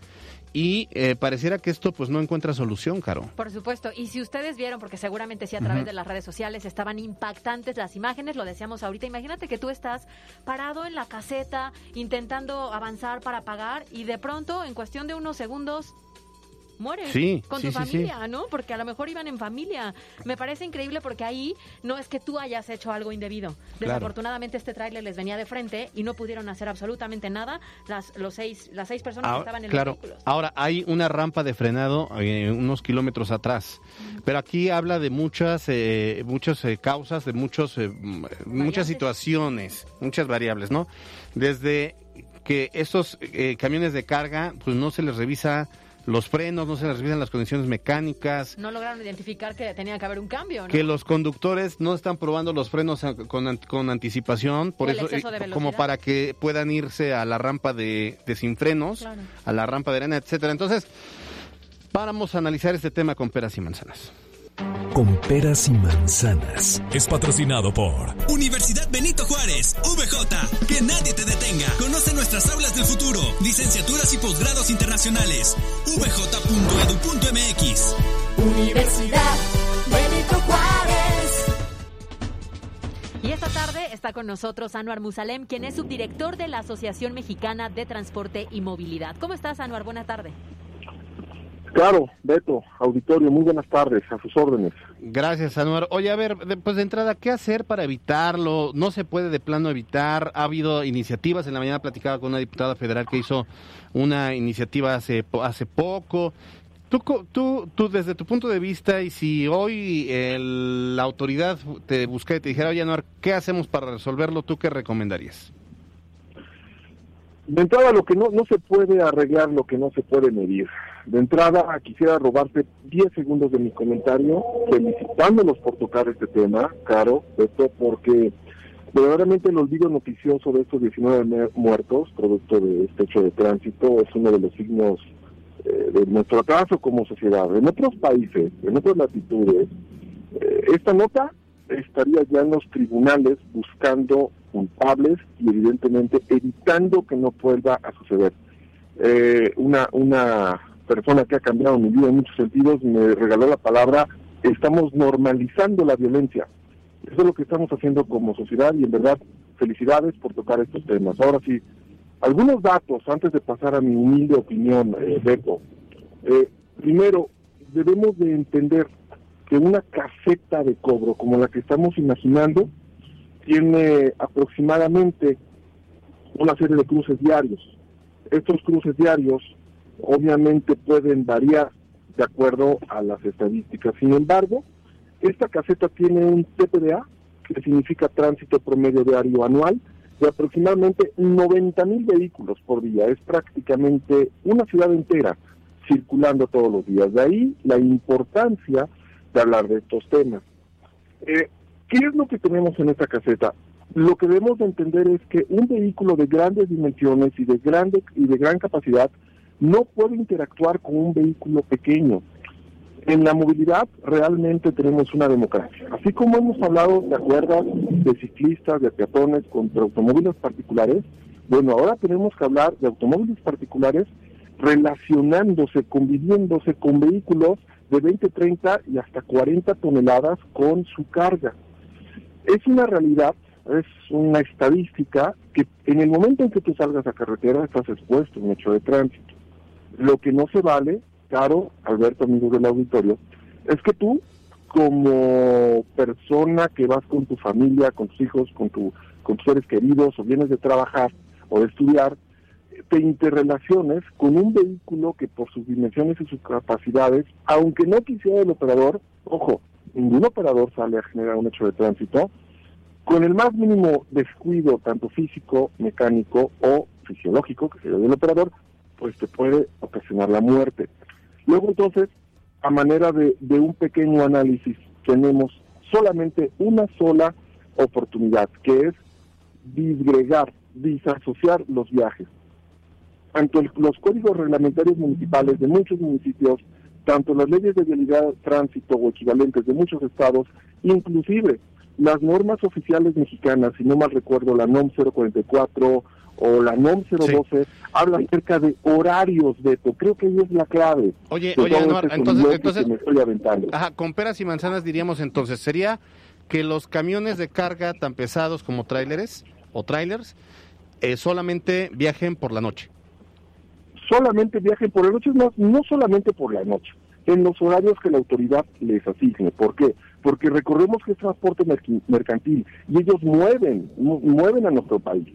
Y eh, pareciera que esto pues no encuentra solución, Caro. Por supuesto, y si ustedes vieron, porque seguramente sí a través de las redes sociales estaban impactantes las imágenes, lo decíamos ahorita, imagínate que tú estás parado en la caseta intentando avanzar para pagar y de pronto en cuestión de unos segundos mueres Sí, con sí, tu sí, familia, ¿no? Porque a lo mejor iban en familia. Me parece increíble porque ahí no es que tú hayas hecho algo indebido. Desafortunadamente este tráiler les venía de frente y no pudieron hacer absolutamente nada las los seis las seis personas que Ahora, estaban en claro, los vehículos. ahora hay una rampa de frenado eh, unos kilómetros atrás, pero aquí habla de muchas eh, muchas eh, causas, de muchos eh, muchas situaciones, muchas variables, ¿no? Desde que estos eh, camiones de carga, pues no se les revisa los frenos, no se les revisan las condiciones mecánicas, No lograron identificar que tenía que haber un cambio, ¿no? que los conductores no están probando los frenos con, con anticipación, por eso eh, como para que puedan irse a la rampa de, de sin frenos, Claro. a la rampa de arena, etcétera. Entonces, vamos a analizar este tema con peras y manzanas. Con peras y manzanas. Es patrocinado por VJ. Que nadie te detenga. Conoce nuestras aulas del futuro, licenciaturas y posgrados internacionales. vj.edu.mx. Universidad Benito Juárez. Y esta tarde está con nosotros Anuar Musalem, quien es subdirector de la Asociación Mexicana de Transporte y Movilidad. ¿Cómo estás, Anuar? Buena tarde. Claro, Beto, auditorio, muy buenas tardes, a sus órdenes. Gracias, Anuar. Oye, a ver, pues de entrada, ¿qué hacer para evitarlo? No se puede de plano evitar. Ha habido iniciativas. En la mañana platicaba con una diputada federal que hizo una iniciativa hace, hace poco. Tú, tú, tú, desde tu punto de vista, y si hoy el- la autoridad te buscara y te dijera, oye, Anuar, ¿qué hacemos para resolverlo? ¿Tú qué recomendarías? De entrada, lo que no, no se puede arreglar, lo que no se puede medir. De entrada, quisiera robarte 10 segundos de mi comentario, felicitándolos por tocar este tema, Caro, Beto, porque verdaderamente el olvido noticioso de estos 19 mu- muertos, producto de este hecho de tránsito, es uno de los signos eh, de nuestro atraso como sociedad. En otros países, en otras latitudes, eh, esta nota estaría ya en los tribunales buscando culpables y evidentemente evitando que no vuelva a suceder. Eh, una, una persona que ha cambiado mi vida en muchos sentidos me regaló la palabra, estamos normalizando la violencia. Eso es lo que estamos haciendo como sociedad y en verdad felicidades por tocar estos temas. Ahora sí, algunos datos antes de pasar a mi humilde opinión, eh, Beto. Eh, primero, debemos de entender que una caseta de cobro como la que estamos imaginando tiene aproximadamente una serie de cruces diarios. Estos cruces diarios obviamente pueden variar de acuerdo a las estadísticas. Sin embargo, esta caseta tiene un TPDA, que significa tránsito promedio diario anual, de aproximadamente 90 mil vehículos por día. Es prácticamente una ciudad entera circulando todos los días. De ahí la importancia de hablar de estos temas. Eh, ¿Qué es lo que tenemos en esta caseta? Lo que debemos de entender es que un vehículo de grandes dimensiones y de grande y de gran capacidad no puede interactuar con un vehículo pequeño. En la movilidad realmente tenemos una democracia. Así como hemos hablado, de acuerdas?, de ciclistas, de peatones contra automóviles particulares, bueno, ahora tenemos que hablar de automóviles particulares relacionándose, conviviéndose con vehículos de 20, 30 y hasta 40 toneladas con su carga. Es una realidad, es una estadística que en el momento en que tú salgas a carretera estás expuesto a un hecho de tránsito. Lo que no se vale, Caro, Alberto, amigo del auditorio, es que tú, como persona que vas con tu familia, con tus hijos, con, tu, con tus seres queridos, o vienes de trabajar o de estudiar, te interrelaciones con un vehículo que por sus dimensiones y sus capacidades, aunque no quisiera el operador, ojo, ningún operador sale a generar un hecho de tránsito, con el más mínimo descuido, tanto físico, mecánico o fisiológico, que sería del operador, pues te puede ocasionar la muerte. Luego entonces, a manera de, un pequeño análisis, tenemos solamente una sola oportunidad, que es disgregar, disasociar los viajes. Tanto los códigos reglamentarios municipales de muchos municipios, tanto las leyes de vialidad, tránsito o equivalentes de muchos estados, inclusive las normas oficiales mexicanas, si no mal recuerdo, la NOM 044 o la NOM 012, hablan acerca de horarios, Beto. Creo que ahí es la clave. Oye, de oye, Anuar, entonces, entonces, que me estoy aventando. ajá, con peras y manzanas diríamos entonces, sería que los camiones de carga tan pesados como tráileres o trailers eh, solamente viajen por la noche. Solamente viajen por la noche, no, no solamente por la noche, en los horarios que la autoridad les asigne. ¿Por qué? Porque recordemos que es transporte mercantil y ellos mueven, mu- mueven a nuestro país.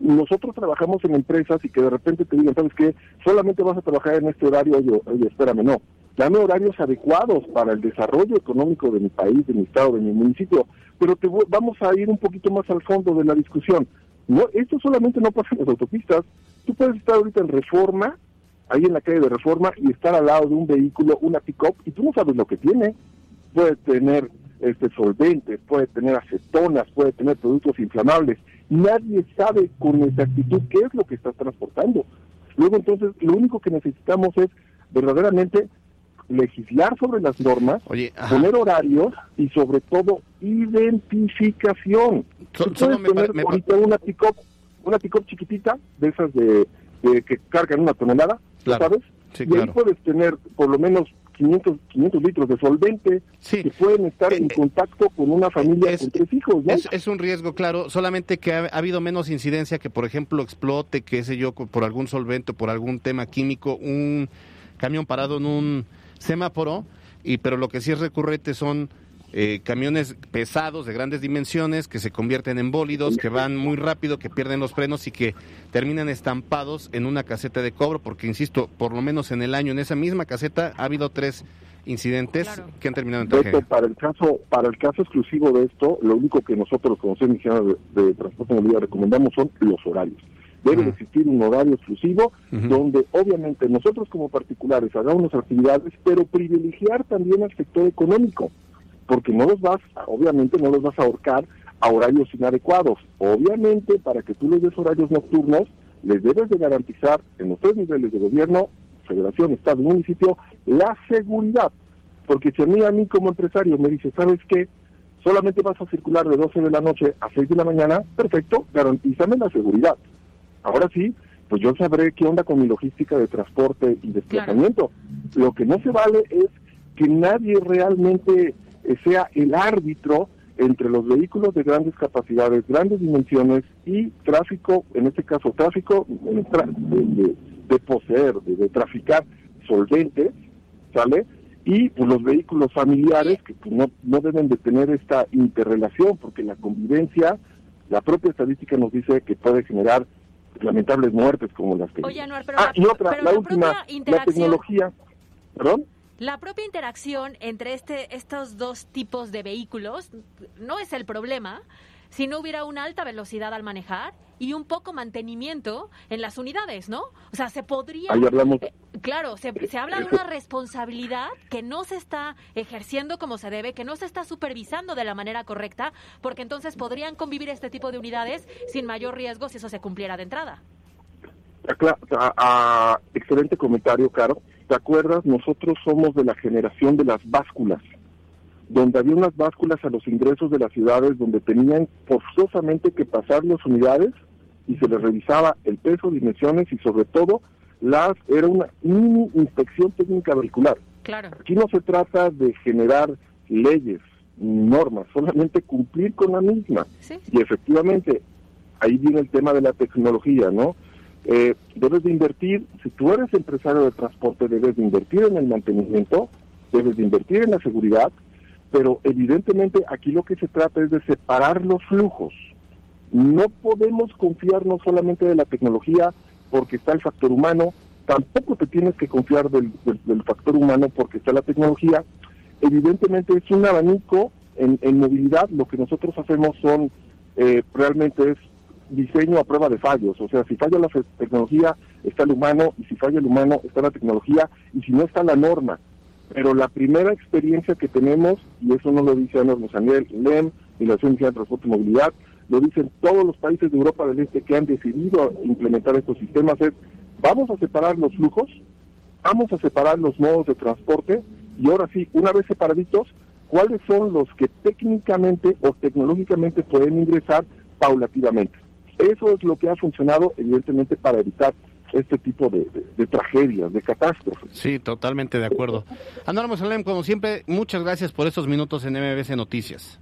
Nosotros trabajamos en empresas y que de repente te digan, ¿sabes qué? Solamente vas a trabajar en este horario, oye, oye, espérame, no. Dame horarios adecuados para el desarrollo económico de mi país, de mi estado, de mi municipio. Pero te voy- vamos a ir un poquito más al fondo de la discusión. No, esto solamente no pasa en las autopistas. Tú puedes estar ahorita en Reforma, ahí en la calle de Reforma, y estar al lado de un vehículo, una pick-up, y tú no sabes lo que tiene. Puede tener este solventes, puede tener acetonas, puede tener productos inflamables. Nadie sabe con exactitud qué es lo que estás transportando. Luego entonces, lo único que necesitamos es verdaderamente legislar sobre las normas, poner horarios y sobre todo identificación. So- Tú puedes me tener me- ahorita una pick-up, una pick-up chiquitita, de esas de, de que cargan una tonelada, ¿tú Claro. ¿sabes? Sí, y claro. ahí puedes tener por lo menos 500, 500 litros de solvente que pueden estar en contacto con una familia con tres hijos, ¿no? Es, es un riesgo, claro, solamente que ha, ha habido menos incidencia que, por ejemplo, explote, qué sé yo, por algún solvente, por algún tema químico, un camión parado en un semáforo, y pero lo que sí es recurrente son eh, camiones pesados de grandes dimensiones que se convierten en bólidos, que van muy rápido, que pierden los frenos y que terminan estampados en una caseta de cobro, porque insisto, por lo menos en el año, en esa misma caseta ha habido tres incidentes que han terminado en tragedia. para el caso para el caso exclusivo de esto, lo único que nosotros como Mexicano de, de Transporte y Movilidad recomendamos son los horarios. Debe de existir un horario exclusivo donde obviamente nosotros como particulares hagamos actividades, pero privilegiar también al sector económico, porque no los vas, obviamente no los vas a ahorcar a horarios inadecuados. Obviamente para que tú les des horarios nocturnos, les debes de garantizar en los tres niveles de gobierno, federación, estado y municipio, la seguridad. Porque si a mí, a mí como empresario me dice, ¿sabes qué? Solamente vas a circular de 12 de la noche a 6 de la mañana, perfecto, garantízame la seguridad. Ahora sí, pues yo sabré qué onda con mi logística de transporte y desplazamiento. Lo que no se vale es que nadie realmente sea el árbitro entre los vehículos de grandes capacidades, grandes dimensiones y tráfico, en este caso tráfico de, de- de poseer, de, de traficar solventes, ¿sale? Y pues, los vehículos familiares que pues, no, no deben de tener esta interrelación porque la convivencia, la propia estadística nos dice que puede generar lamentables muertes como las que... Oye, Anuar, pero ah, la- y otra, pero la la última, la tecnología, ¿perdón? La propia interacción entre este, estos dos tipos de vehículos no es el problema si no hubiera una alta velocidad al manejar y un poco mantenimiento en las unidades, ¿no? O sea, se podría... Ahí hablamos... Eh, Claro, se, se habla de una responsabilidad que no se está ejerciendo como se debe, que no se está supervisando de la manera correcta, porque entonces podrían convivir este tipo de unidades sin mayor riesgo si eso se cumpliera de entrada. Excelente comentario, Caro. ¿Te acuerdas? Nosotros somos de la generación de las básculas, donde había unas básculas a los ingresos de las ciudades donde tenían forzosamente que pasar las unidades y se les revisaba el peso, dimensiones y sobre todo las era una mini inspección técnica vehicular. Claro. Aquí no se trata de generar leyes, normas, solamente cumplir con la misma. Y efectivamente, ahí viene el tema de la tecnología, ¿no? Eh, debes de invertir, si tú eres empresario de transporte, debes de invertir en el mantenimiento, debes de invertir en la seguridad, pero evidentemente aquí lo que se trata es de separar los flujos. No podemos confiarnos solamente de la tecnología porque está el factor humano, tampoco te tienes que confiar del, factor humano porque está la tecnología. Evidentemente es un abanico en, en movilidad, lo que nosotros hacemos son, eh, realmente es diseño a prueba de fallos, o sea, si falla la tecnología, está el humano, y si falla el humano, está la tecnología, y si no está la norma. Pero la primera experiencia que tenemos, y eso no lo dice Ana Daniel LEM, ni la Agencia de Transporte y Movilidad, lo dicen todos los países de Europa del Este que han decidido implementar estos sistemas, es vamos a separar los flujos, vamos a separar los modos de transporte, y ahora sí, una vez separaditos, cuáles son los que técnicamente o tecnológicamente pueden ingresar paulativamente. Eso es lo que ha funcionado, evidentemente, para evitar este tipo de, de- de tragedias, de catástrofes. Sí, totalmente de acuerdo. Anuar Mosalem, como siempre, muchas gracias por estos minutos en MBC Noticias.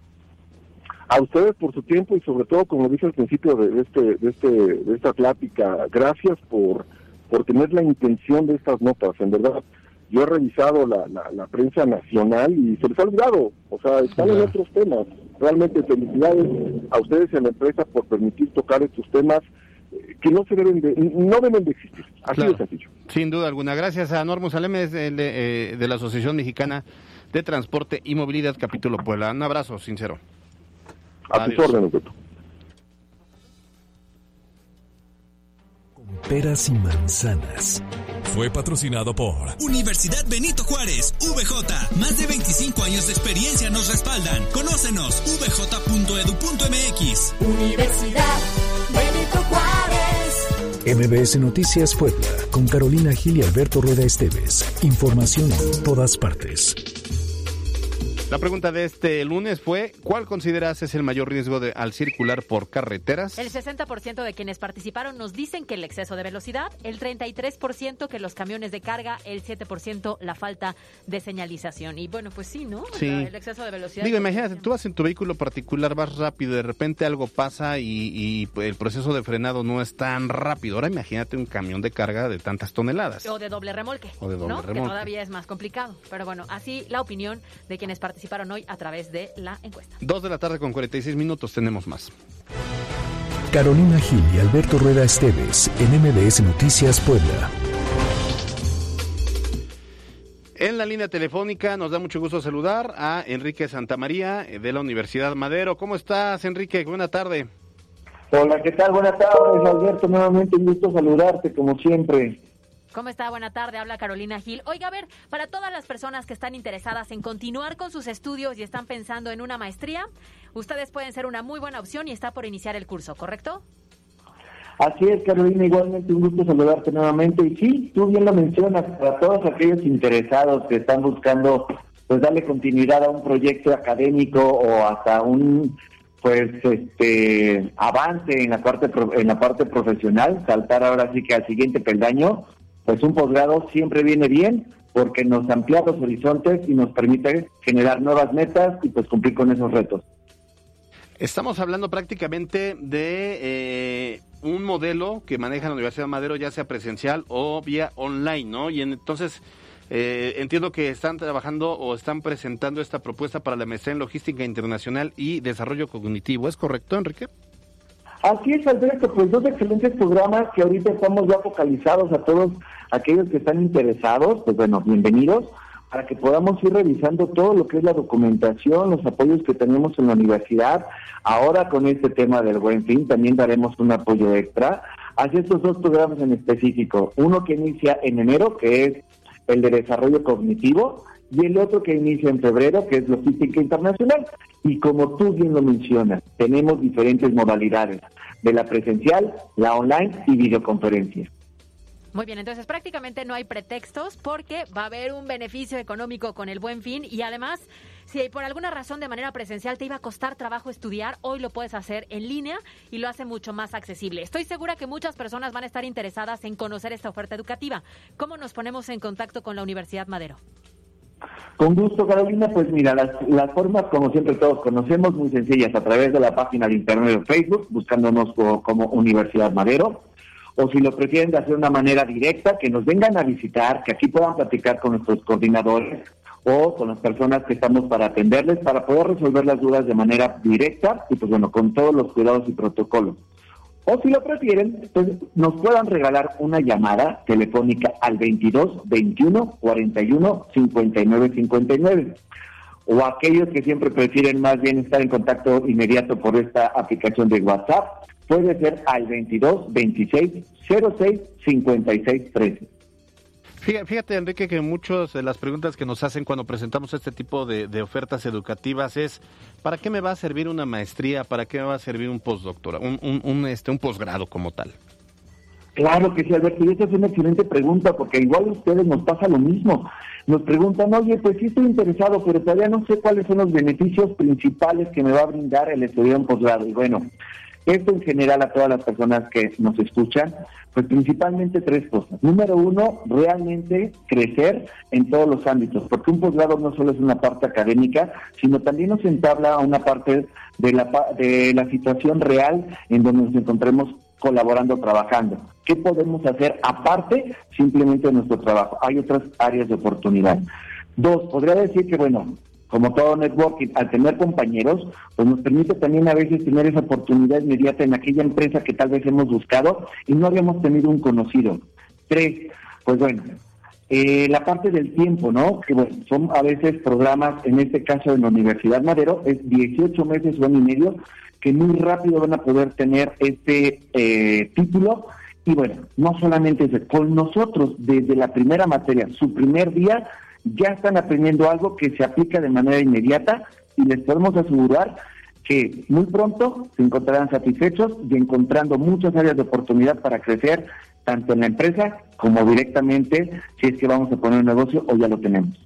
A ustedes por su tiempo y sobre todo, como dije al principio de, de este, de, este, de esta plática, gracias por, por tener la intención de estas notas. En verdad, yo he revisado la, la, la prensa nacional y se les ha olvidado. O sea, están en otros temas. Realmente felicidades a ustedes y a la empresa por permitir tocar estos temas eh, que no se deben de, no deben de existir. Así Claro. de sencillo. Sin duda alguna. Gracias a Anuar Mosalem, es de, de, eh, de la Asociación Mexicana de Transporte y Movilidad, capítulo Puebla. Un abrazo sincero. A tus Adiós. órdenes, Beto. Peras y manzanas. Fue patrocinado por Universidad Benito Juárez, VJ. Más de 25 años de experiencia nos respaldan. Conócenos, vj.edu.mx. Universidad Benito Juárez. MBS Noticias Puebla, con Carolina Gil y Alberto Rueda Esteves. Información en todas partes. La pregunta de este lunes fue, ¿cuál consideras es el mayor riesgo de, al circular por carreteras? El 60% de quienes participaron nos dicen que el exceso de velocidad, el 33% que los camiones de carga, el 7% la falta de señalización. Y bueno, pues sí, ¿no? O Sí. sea, el exceso de velocidad. Digo, imagínate, tú vas en tu vehículo particular, vas rápido, de repente algo pasa y, y, pues, el proceso de frenado no es tan rápido. Ahora imagínate un camión de carga de tantas toneladas. O de doble remolque. O de doble ¿no? Que remolque. todavía es más complicado. Pero bueno, así la opinión de quienes participaron hoy a través de la encuesta. Dos de la tarde con 46 minutos, tenemos más. Carolina Gil y Alberto Rueda Esteves en MBS Noticias Puebla. En la línea telefónica nos da mucho gusto saludar a Enrique Santamaría eh, de la Universidad Madero. ¿Cómo estás, Enrique? Buena tarde. Hola, ¿qué tal? Buenas tardes, Alberto. Nuevamente un gusto saludarte, como siempre. ¿Cómo está? Buena tarde, habla Carolina Gil. Oiga, a ver, para todas las personas que están interesadas en continuar con sus estudios y están pensando en una maestría, ustedes pueden ser una muy buena opción y está por iniciar el curso, ¿correcto? Así es, Carolina, igualmente un gusto saludarte nuevamente. Y sí, tú bien lo mencionas, para todos aquellos interesados que están buscando pues darle continuidad a un proyecto académico o hasta un pues este avance en la parte en la parte profesional, saltar ahora sí que al siguiente peldaño, pues un posgrado siempre viene bien porque nos amplía los horizontes y nos permite generar nuevas metas y pues cumplir con esos retos. Estamos hablando prácticamente de eh, un modelo que maneja la Universidad de Madero, ya sea presencial o vía online, ¿no? Y entonces eh, entiendo que están trabajando o están presentando esta propuesta para la maestría en logística internacional y desarrollo cognitivo. ¿Es correcto, Enrique? Así es, Alberto, pues dos excelentes programas que ahorita estamos ya focalizados a todos aquellos que están interesados, pues bueno, bienvenidos, para que podamos ir revisando todo lo que es la documentación, los apoyos que tenemos en la universidad. Ahora con este tema del buen fin también daremos un apoyo extra hacia estos dos programas en específico. Uno que inicia en enero, que es el de desarrollo cognitivo, y el otro que inicia en febrero, que es logística internacional. Y como tú bien lo mencionas, tenemos diferentes modalidades, de la presencial, la online y videoconferencia. Muy bien, entonces prácticamente no hay pretextos porque va a haber un beneficio económico con el buen fin y además, si por alguna razón de manera presencial te iba a costar trabajo estudiar, hoy lo puedes hacer en línea y lo hace mucho más accesible. Estoy segura que muchas personas van a estar interesadas en conocer esta oferta educativa. ¿Cómo nos ponemos en contacto con la Universidad Madero? Con gusto, Carolina. Pues mira, las, las, formas, como siempre todos conocemos, muy sencillas, a través de la página de internet de Facebook, buscándonos como, Universidad Madero, o si lo prefieren hacer de una manera directa, que nos vengan a visitar, que aquí puedan platicar con nuestros coordinadores o con las personas que estamos para atenderles, para poder resolver las dudas de manera directa y pues bueno, con todos los cuidados y protocolos. O si lo prefieren, pues nos puedan regalar una llamada telefónica al 22 21 41 59 59. O aquellos que siempre prefieren más bien estar en contacto inmediato por esta aplicación de WhatsApp, puede ser al 22 26 06 56 13. Fíjate, Enrique, que muchas de las preguntas que nos hacen cuando presentamos este tipo de, ofertas educativas es, ¿para qué me va a servir una maestría? ¿Para qué me va a servir un postdoctorado, un, este, un posgrado como tal? Claro que sí, Alberto, y esa es una excelente pregunta, porque igual a ustedes nos pasa lo mismo. Nos preguntan, oye, pues sí estoy interesado, pero todavía no sé cuáles son los beneficios principales que me va a brindar el estudiar un posgrado. Y bueno, esto en general a todas las personas que nos escuchan, pues principalmente tres cosas. Número uno, realmente crecer en todos los ámbitos, porque un posgrado no solo es una parte académica, sino también nos entabla a una parte de la, de la situación real en donde nos encontremos colaborando, trabajando. ¿Qué podemos hacer aparte simplemente de nuestro trabajo? Hay otras áreas de oportunidad. Dos, podría decir que, bueno, como todo networking, al tener compañeros, pues nos permite también a veces tener esa oportunidad inmediata en aquella empresa que tal vez hemos buscado y no habíamos tenido un conocido. Tres, pues bueno, eh, la parte del tiempo, ¿no? Que bueno, son a veces programas, en este caso en la Universidad Madero, es 18 meses o año y medio, que muy rápido van a poder tener este eh, título. Y bueno, no solamente con nosotros desde la primera materia, su primer día, ya están aprendiendo algo que se aplica de manera inmediata y les podemos asegurar que muy pronto se encontrarán satisfechos y encontrando muchas áreas de oportunidad para crecer, tanto en la empresa como directamente, si es que vamos a poner un negocio o ya lo tenemos.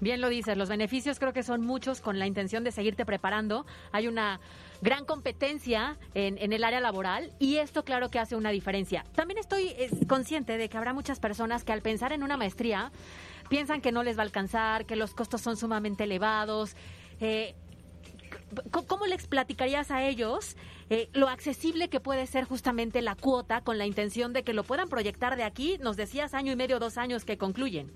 Bien lo dices, los beneficios creo que son muchos con la intención de seguirte preparando. Hay una gran competencia en, en, el área laboral y esto claro que hace una diferencia. También estoy consciente de que habrá muchas personas que al pensar en una maestría piensan que no les va a alcanzar, que los costos son sumamente elevados. Eh, ¿Cómo les platicarías a ellos eh, lo accesible que puede ser justamente la cuota con la intención de que lo puedan proyectar de aquí? Nos decías año y medio, dos años que concluyen.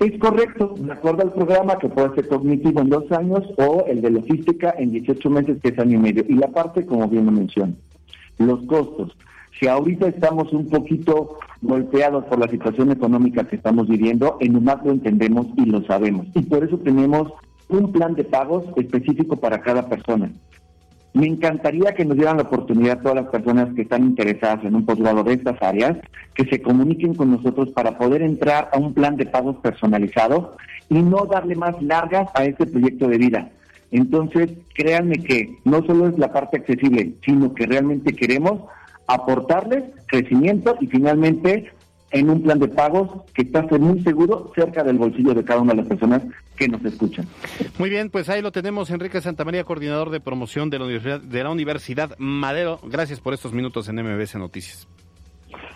Es correcto, de acuerdo al programa que puede ser cognitivo en dos años o el de logística en 18 meses, que es año y medio. Y la parte, como bien lo mencioné, los costos. Si ahorita estamos un poquito golpeados por la situación económica que estamos viviendo, en UMAC lo entendemos y lo sabemos. Y por eso tenemos un plan de pagos específico para cada persona. Me encantaría que nos dieran la oportunidad todas las personas que están interesadas en un posgrado de estas áreas, que se comuniquen con nosotros para poder entrar a un plan de pagos personalizado y no darle más largas a este proyecto de vida. Entonces, créanme que no solo es la parte accesible, sino que realmente queremos aportarles crecimiento y finalmente en un plan de pagos que está muy seguro cerca del bolsillo de cada una de las personas que nos escuchan. Muy bien, pues ahí lo tenemos, Enrique Santamaría, coordinador de promoción de la Universidad, de la Universidad Madero. Gracias por estos minutos en MBS Noticias.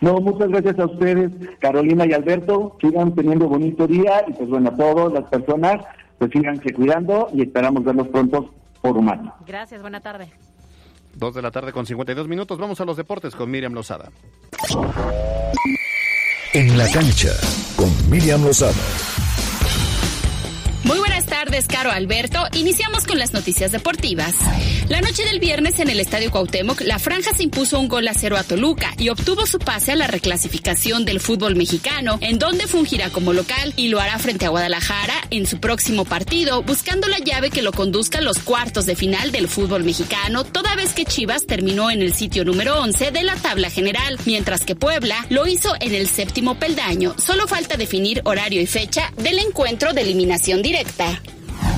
No, muchas gracias a ustedes, Carolina y Alberto. Sigan teniendo bonito día y pues bueno, a todas las personas, pues síganse cuidando y esperamos verlos pronto por humano. Gracias, buena tarde. Dos de la tarde con 52 minutos. Vamos a los deportes con Miriam Lozada. En la cancha con Miriam Lozada. Tardes, Caro Alberto. Iniciamos con las noticias deportivas. La noche del viernes en el Estadio Cuauhtémoc, la franja se impuso un gol a cero a Toluca y obtuvo su pase a la reclasificación del fútbol mexicano, en donde fungirá como local y lo hará frente a Guadalajara en su próximo partido, buscando la llave que lo conduzca a los cuartos de final del fútbol mexicano, toda vez que Chivas terminó en el sitio número 11 de la tabla general, mientras que Puebla lo hizo en el séptimo peldaño. Solo falta definir horario y fecha del encuentro de eliminación directa.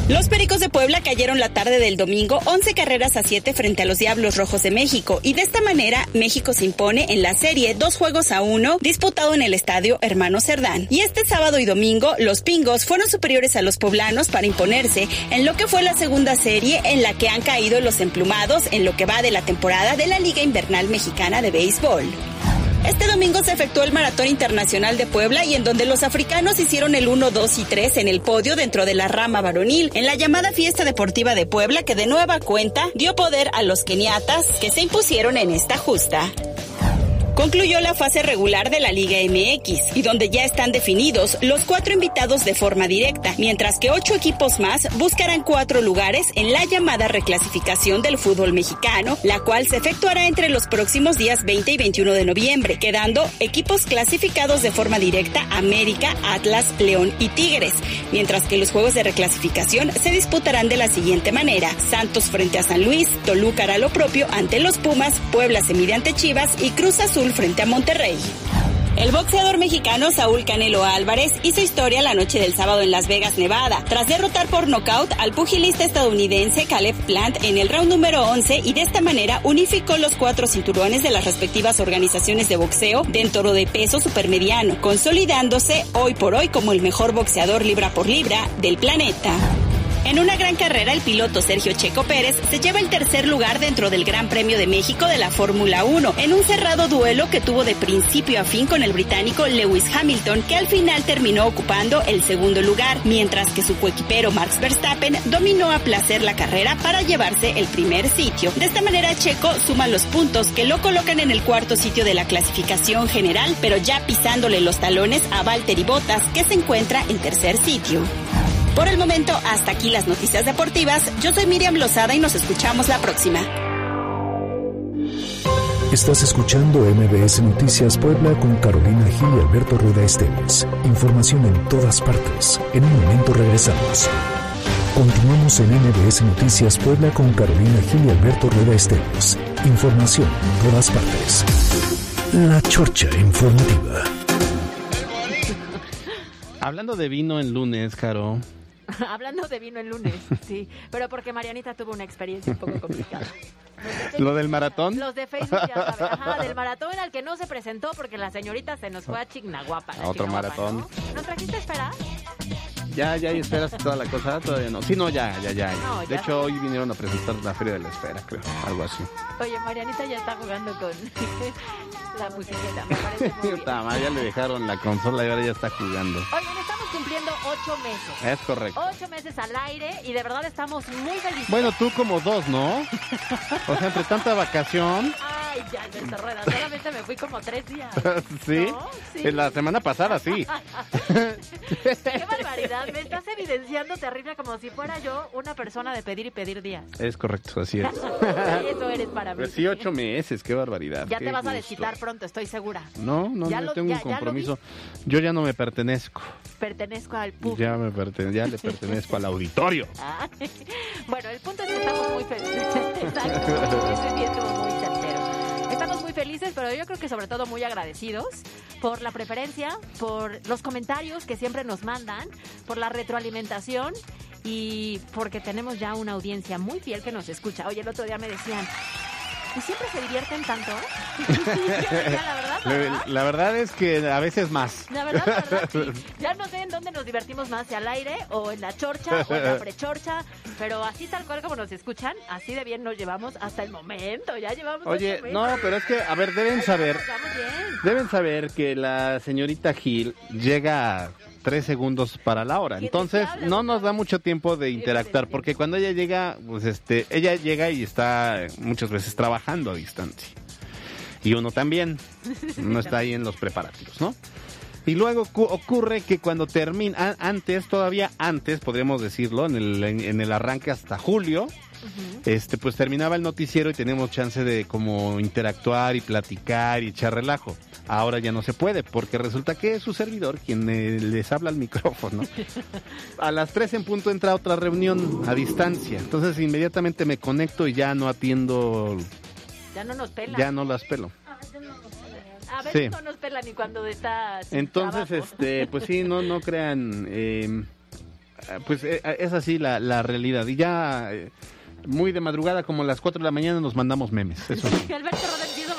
Los Pericos de Puebla cayeron la tarde del domingo 11 carreras a 7 frente a los Diablos Rojos de México y de esta manera México se impone en la serie dos juegos a uno disputado en el estadio Hermano Cerdán. Y este sábado y domingo los Pingos fueron superiores a los poblanos para imponerse en lo que fue la segunda serie en la que han caído los emplumados en lo que va de la temporada de la Liga Invernal Mexicana de Béisbol. Este domingo se efectuó el Maratón Internacional de Puebla y en donde los africanos hicieron el 1, 2 y 3 en el podio dentro de la rama varonil. En la llamada Fiesta Deportiva de Puebla que de nueva cuenta dio poder a los keniatas que se impusieron en esta justa concluyó la fase regular de la Liga MX y donde ya están definidos los cuatro invitados de forma directa, mientras que ocho equipos más buscarán cuatro lugares en la llamada reclasificación del fútbol mexicano, la cual se efectuará entre los próximos días 20 y 21 de noviembre, quedando equipos clasificados de forma directa América, Atlas, León y Tigres, mientras que los juegos de reclasificación se disputarán de la siguiente manera: Santos frente a San Luis, Toluca hará lo propio ante los Pumas, Puebla se mide ante Chivas y Cruz Azul frente a Monterrey. El boxeador mexicano Saúl Canelo Álvarez hizo historia la noche del sábado en Las Vegas, Nevada, tras derrotar por nocaut al pugilista estadounidense Caleb Plant en el round número 11 y de esta manera unificó los cuatro cinturones de las respectivas organizaciones de boxeo dentro de peso supermediano, consolidándose hoy por hoy como el mejor boxeador libra por libra del planeta. En una gran carrera, el piloto Sergio Checo Pérez se lleva el tercer lugar dentro del Gran Premio de México de la Fórmula 1, en un cerrado duelo que tuvo de principio a fin con el británico Lewis Hamilton, que al final terminó ocupando el segundo lugar, mientras que su coequipero Max Verstappen dominó a placer la carrera para llevarse el primer sitio. De esta manera, Checo suma los puntos que lo colocan en el cuarto sitio de la clasificación general, pero ya pisándole los talones a Valtteri Bottas, que se encuentra en tercer sitio. Por el momento, hasta aquí las noticias deportivas. Yo soy Miriam Lozada y nos escuchamos la próxima. Estás escuchando MBS Noticias Puebla con Carolina Gil y Alberto Rueda Esteves. Información en todas partes. En un momento regresamos. Continuamos en MBS Noticias Puebla con Carolina Gil y Alberto Rueda Esteves. Información en todas partes. La Chorcha Informativa. Hablando de vino en lunes, Caro. Hablando de vino el lunes, sí, pero porque Marianita tuvo una experiencia un poco complicada. ¿Lo del maratón? Los de Facebook, ya saben, ajá, del maratón al que no se presentó porque la señorita se nos fue a Chignahuapa. A otro maratón. ¿no? ¿Nos trajiste a esperar? Ya, ya, y esperas toda la cosa, todavía no. Sí, no, ya, ya, ya. No, de ya. hecho, hoy vinieron a presentar la Feria de la Espera, creo, algo así. Oye, Marianita ya está jugando con la musiqueta, me parece muy bien. Ya le dejaron la consola y ahora ya está jugando. Estamos cumpliendo ocho meses. Es correcto. Ocho meses al aire y de verdad estamos muy felices. Bueno, tú como dos, ¿no? O sea, entre tanta vacación. Ay, ya, Alberto Rueda, solamente me fui como tres días. ¿Sí? ¿No? Sí. En la semana pasada, sí. Qué barbaridad, me estás evidenciando terrible como si fuera yo una persona de pedir y pedir días. Es correcto, así es. Eso eres para mí. Pero sí, ocho meses, qué barbaridad. Ya qué te vas a desquitar pronto, estoy segura. No, no, Ya yo lo- tengo ya- un compromiso. Yo ya no me pertenezco. Pertenezco al público. Ya me pertene- ya le pertenezco al auditorio. Bueno, el punto es que estamos muy felices. Exacto. Muy felices, pero yo creo que sobre todo muy agradecidos por la preferencia, por los comentarios que siempre nos mandan, por la retroalimentación y porque tenemos ya una audiencia muy fiel que nos escucha. Oye, el otro día me decían, ¿y siempre se divierten tanto? La verdad, ¿verdad? La verdad es que a veces más. La verdad, la verdad, sí. Ya no sé en dónde nos divertimos más, si al aire o en la chorcha o en la prechorcha, pero así tal cual como nos escuchan, así de bien nos llevamos hasta el momento. Ya llevamos Oye, no, pero es que, a ver, deben saber, deben saber que la señorita Gil llega tres segundos para la hora. Entonces, no nos da mucho tiempo de interactuar, porque cuando ella llega, pues este, ella llega y está muchas veces trabajando a distancia. Y uno también, no está ahí en los preparativos, ¿no? Y luego cu- ocurre que cuando termina, antes, todavía antes, podríamos decirlo, en el, en, el arranque hasta julio, este, pues terminaba el noticiero y teníamos chance de como interactuar y platicar y echar relajo. Ahora ya no se puede, porque resulta que es su servidor quien eh, les habla al micrófono. A las 3 en punto entra otra reunión a distancia. Entonces inmediatamente me conecto y ya no atiendo, Ya no nos pela. ya no las pelo. A ver, Sí. no nos pela ni cuando está sin Entonces, trabajo. este, pues sí, no, no crean, eh, pues eh, es así la, la realidad. Y ya eh, muy de madrugada, como a las 4 de la mañana, nos mandamos memes. Eso sí. Alberto a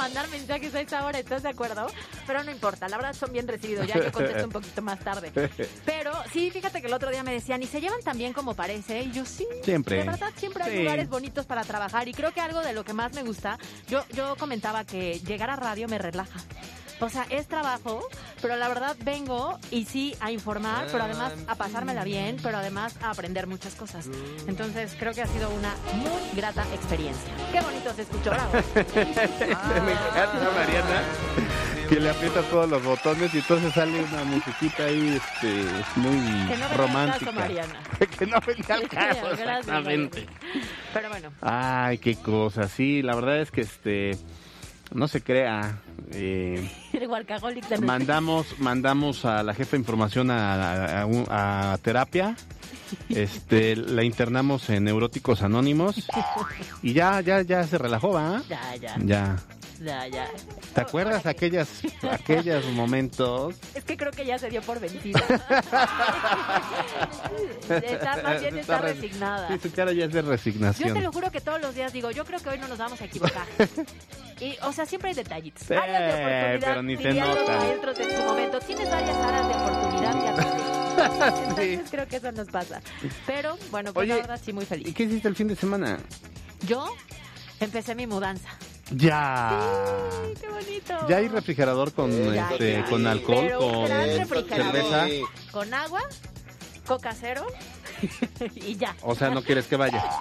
mandar mensajes a esa hora, ¿estás de acuerdo? Pero no importa, la verdad son bien recibidos, ya yo contesto un poquito más tarde. Pero sí, fíjate que el otro día me decían, ¿y se llevan tan bien como parece? Y yo sí. Siempre. De verdad, siempre hay Sí. lugares bonitos para trabajar y creo que algo de lo que más me gusta, yo, yo comentaba que llegar a radio me relaja. O sea, es trabajo, pero la verdad vengo y sí a informar, pero además a pasármela bien, pero además a aprender muchas cosas. Entonces creo que ha sido una muy grata experiencia. Qué bonito se escuchó, bravo. Me encanta Mariana que le aprieta todos los botones y entonces sale una musiquita ahí este, muy Que no venga al romántica. caso, Mariana. que no venga al caso, exactamente. Pero bueno, Ay, qué cosa. Sí, la verdad es que este no se crea. eh, el mandamos mandamos a la jefa de información a, a- a un- a terapia. Este, la internamos en Neuróticos Anónimos y ya ya ya se relajó, ¿va? Ya, ya. Ya. Ya, ya. ¿Te acuerdas aquellas aquellos momentos? Es que creo que ya se dio por vencida. está, más bien está, re- resignada. Sí, su cara ya es de Yo te resignación. lo juro que todos los días digo, yo creo que hoy no nos vamos a equivocar. Y, o sea, siempre hay detallitos. Sí, áreas de oportunidad. pero ni se nota. maestros en su momento. Tienes varias áreas de oportunidad atender. Entonces creo que eso nos pasa. Pero, bueno, pues la Oye, verdad sí muy feliz. ¿Y qué hiciste el fin de semana? Yo empecé mi mudanza. Ya. ¡Qué bonito! Ya hay refrigerador con Ya, este ya. con alcohol, Pero con cerveza. Con agua, coca cero y ya. O sea, no quieres que vaya.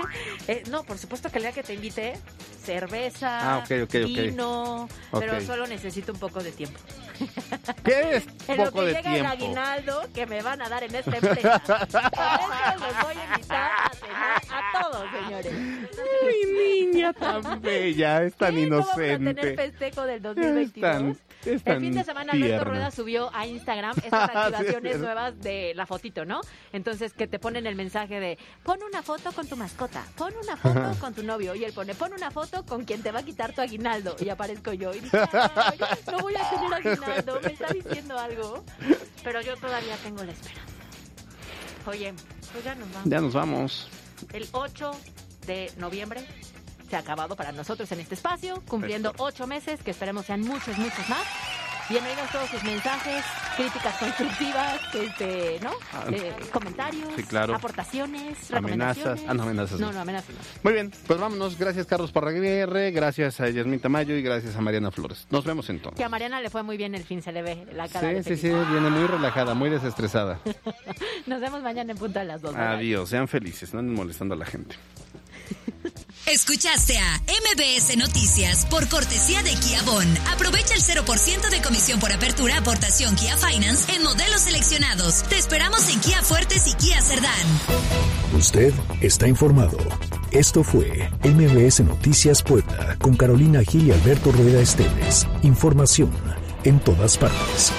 Eh, no, por supuesto que el día que te invite, cerveza, Ah, ok, ok, ok. vino, pero Ok. solo necesito un poco de tiempo. ¿Qué es En lo poco que de llega el tiempo? aguinaldo que me van a dar en esta empresa. Por eso los voy a invitar a cenar a todos, señores. Niña tan bella, es tan ¿Cómo vamos a tener inocente. festejo del Es 2022? tan, es El tan fin de semana Alberto tierna. Rueda subió a Instagram estas Ah, sí, es activaciones nuevas de la fotito, ¿no? Entonces que te ponen el mensaje de pon una foto con tu mascota, pon una foto con tu novio y él pone pon una foto con quien te va a quitar tu aguinaldo y aparezco yo y dije, "Ay, no voy a tener aguinaldo, me está diciendo algo, pero yo todavía tengo la esperanza. Oye, pues ya nos vamos. Ya nos vamos. El 8 de noviembre se ha acabado para nosotros en este espacio, cumpliendo ocho meses, que esperemos sean muchos, muchos más. Bienvenidos todos sus mensajes, críticas constructivas, este, ¿no? Ah, Eh, comentarios, sí, claro. aportaciones, Amenazas. Ah, no, amenazas No, no. no, amenazas no. Muy bien, pues vámonos. Gracias Carlos Parraguirre, gracias a Yasmín Tamayo y gracias a Mariana Flores. Nos vemos entonces. Que a Mariana le fue muy bien el fin, se le ve la cara. de Sí, sí, sí, feliz. viene muy relajada, muy desestresada. Nos vemos mañana en punto a las 2. Adiós, sean felices, no anden molestando a la gente. Escuchaste a MBS Noticias por cortesía de Kia Bon. Aprovecha el 0% de comisión por apertura aportación Kia Finance en modelos seleccionados. Te esperamos en Kia Fuertes y Kia Cerdán. Usted está informado. Esto fue MBS Noticias Puebla con Carolina Gil y Alberto Rueda Esteves. Información en todas partes.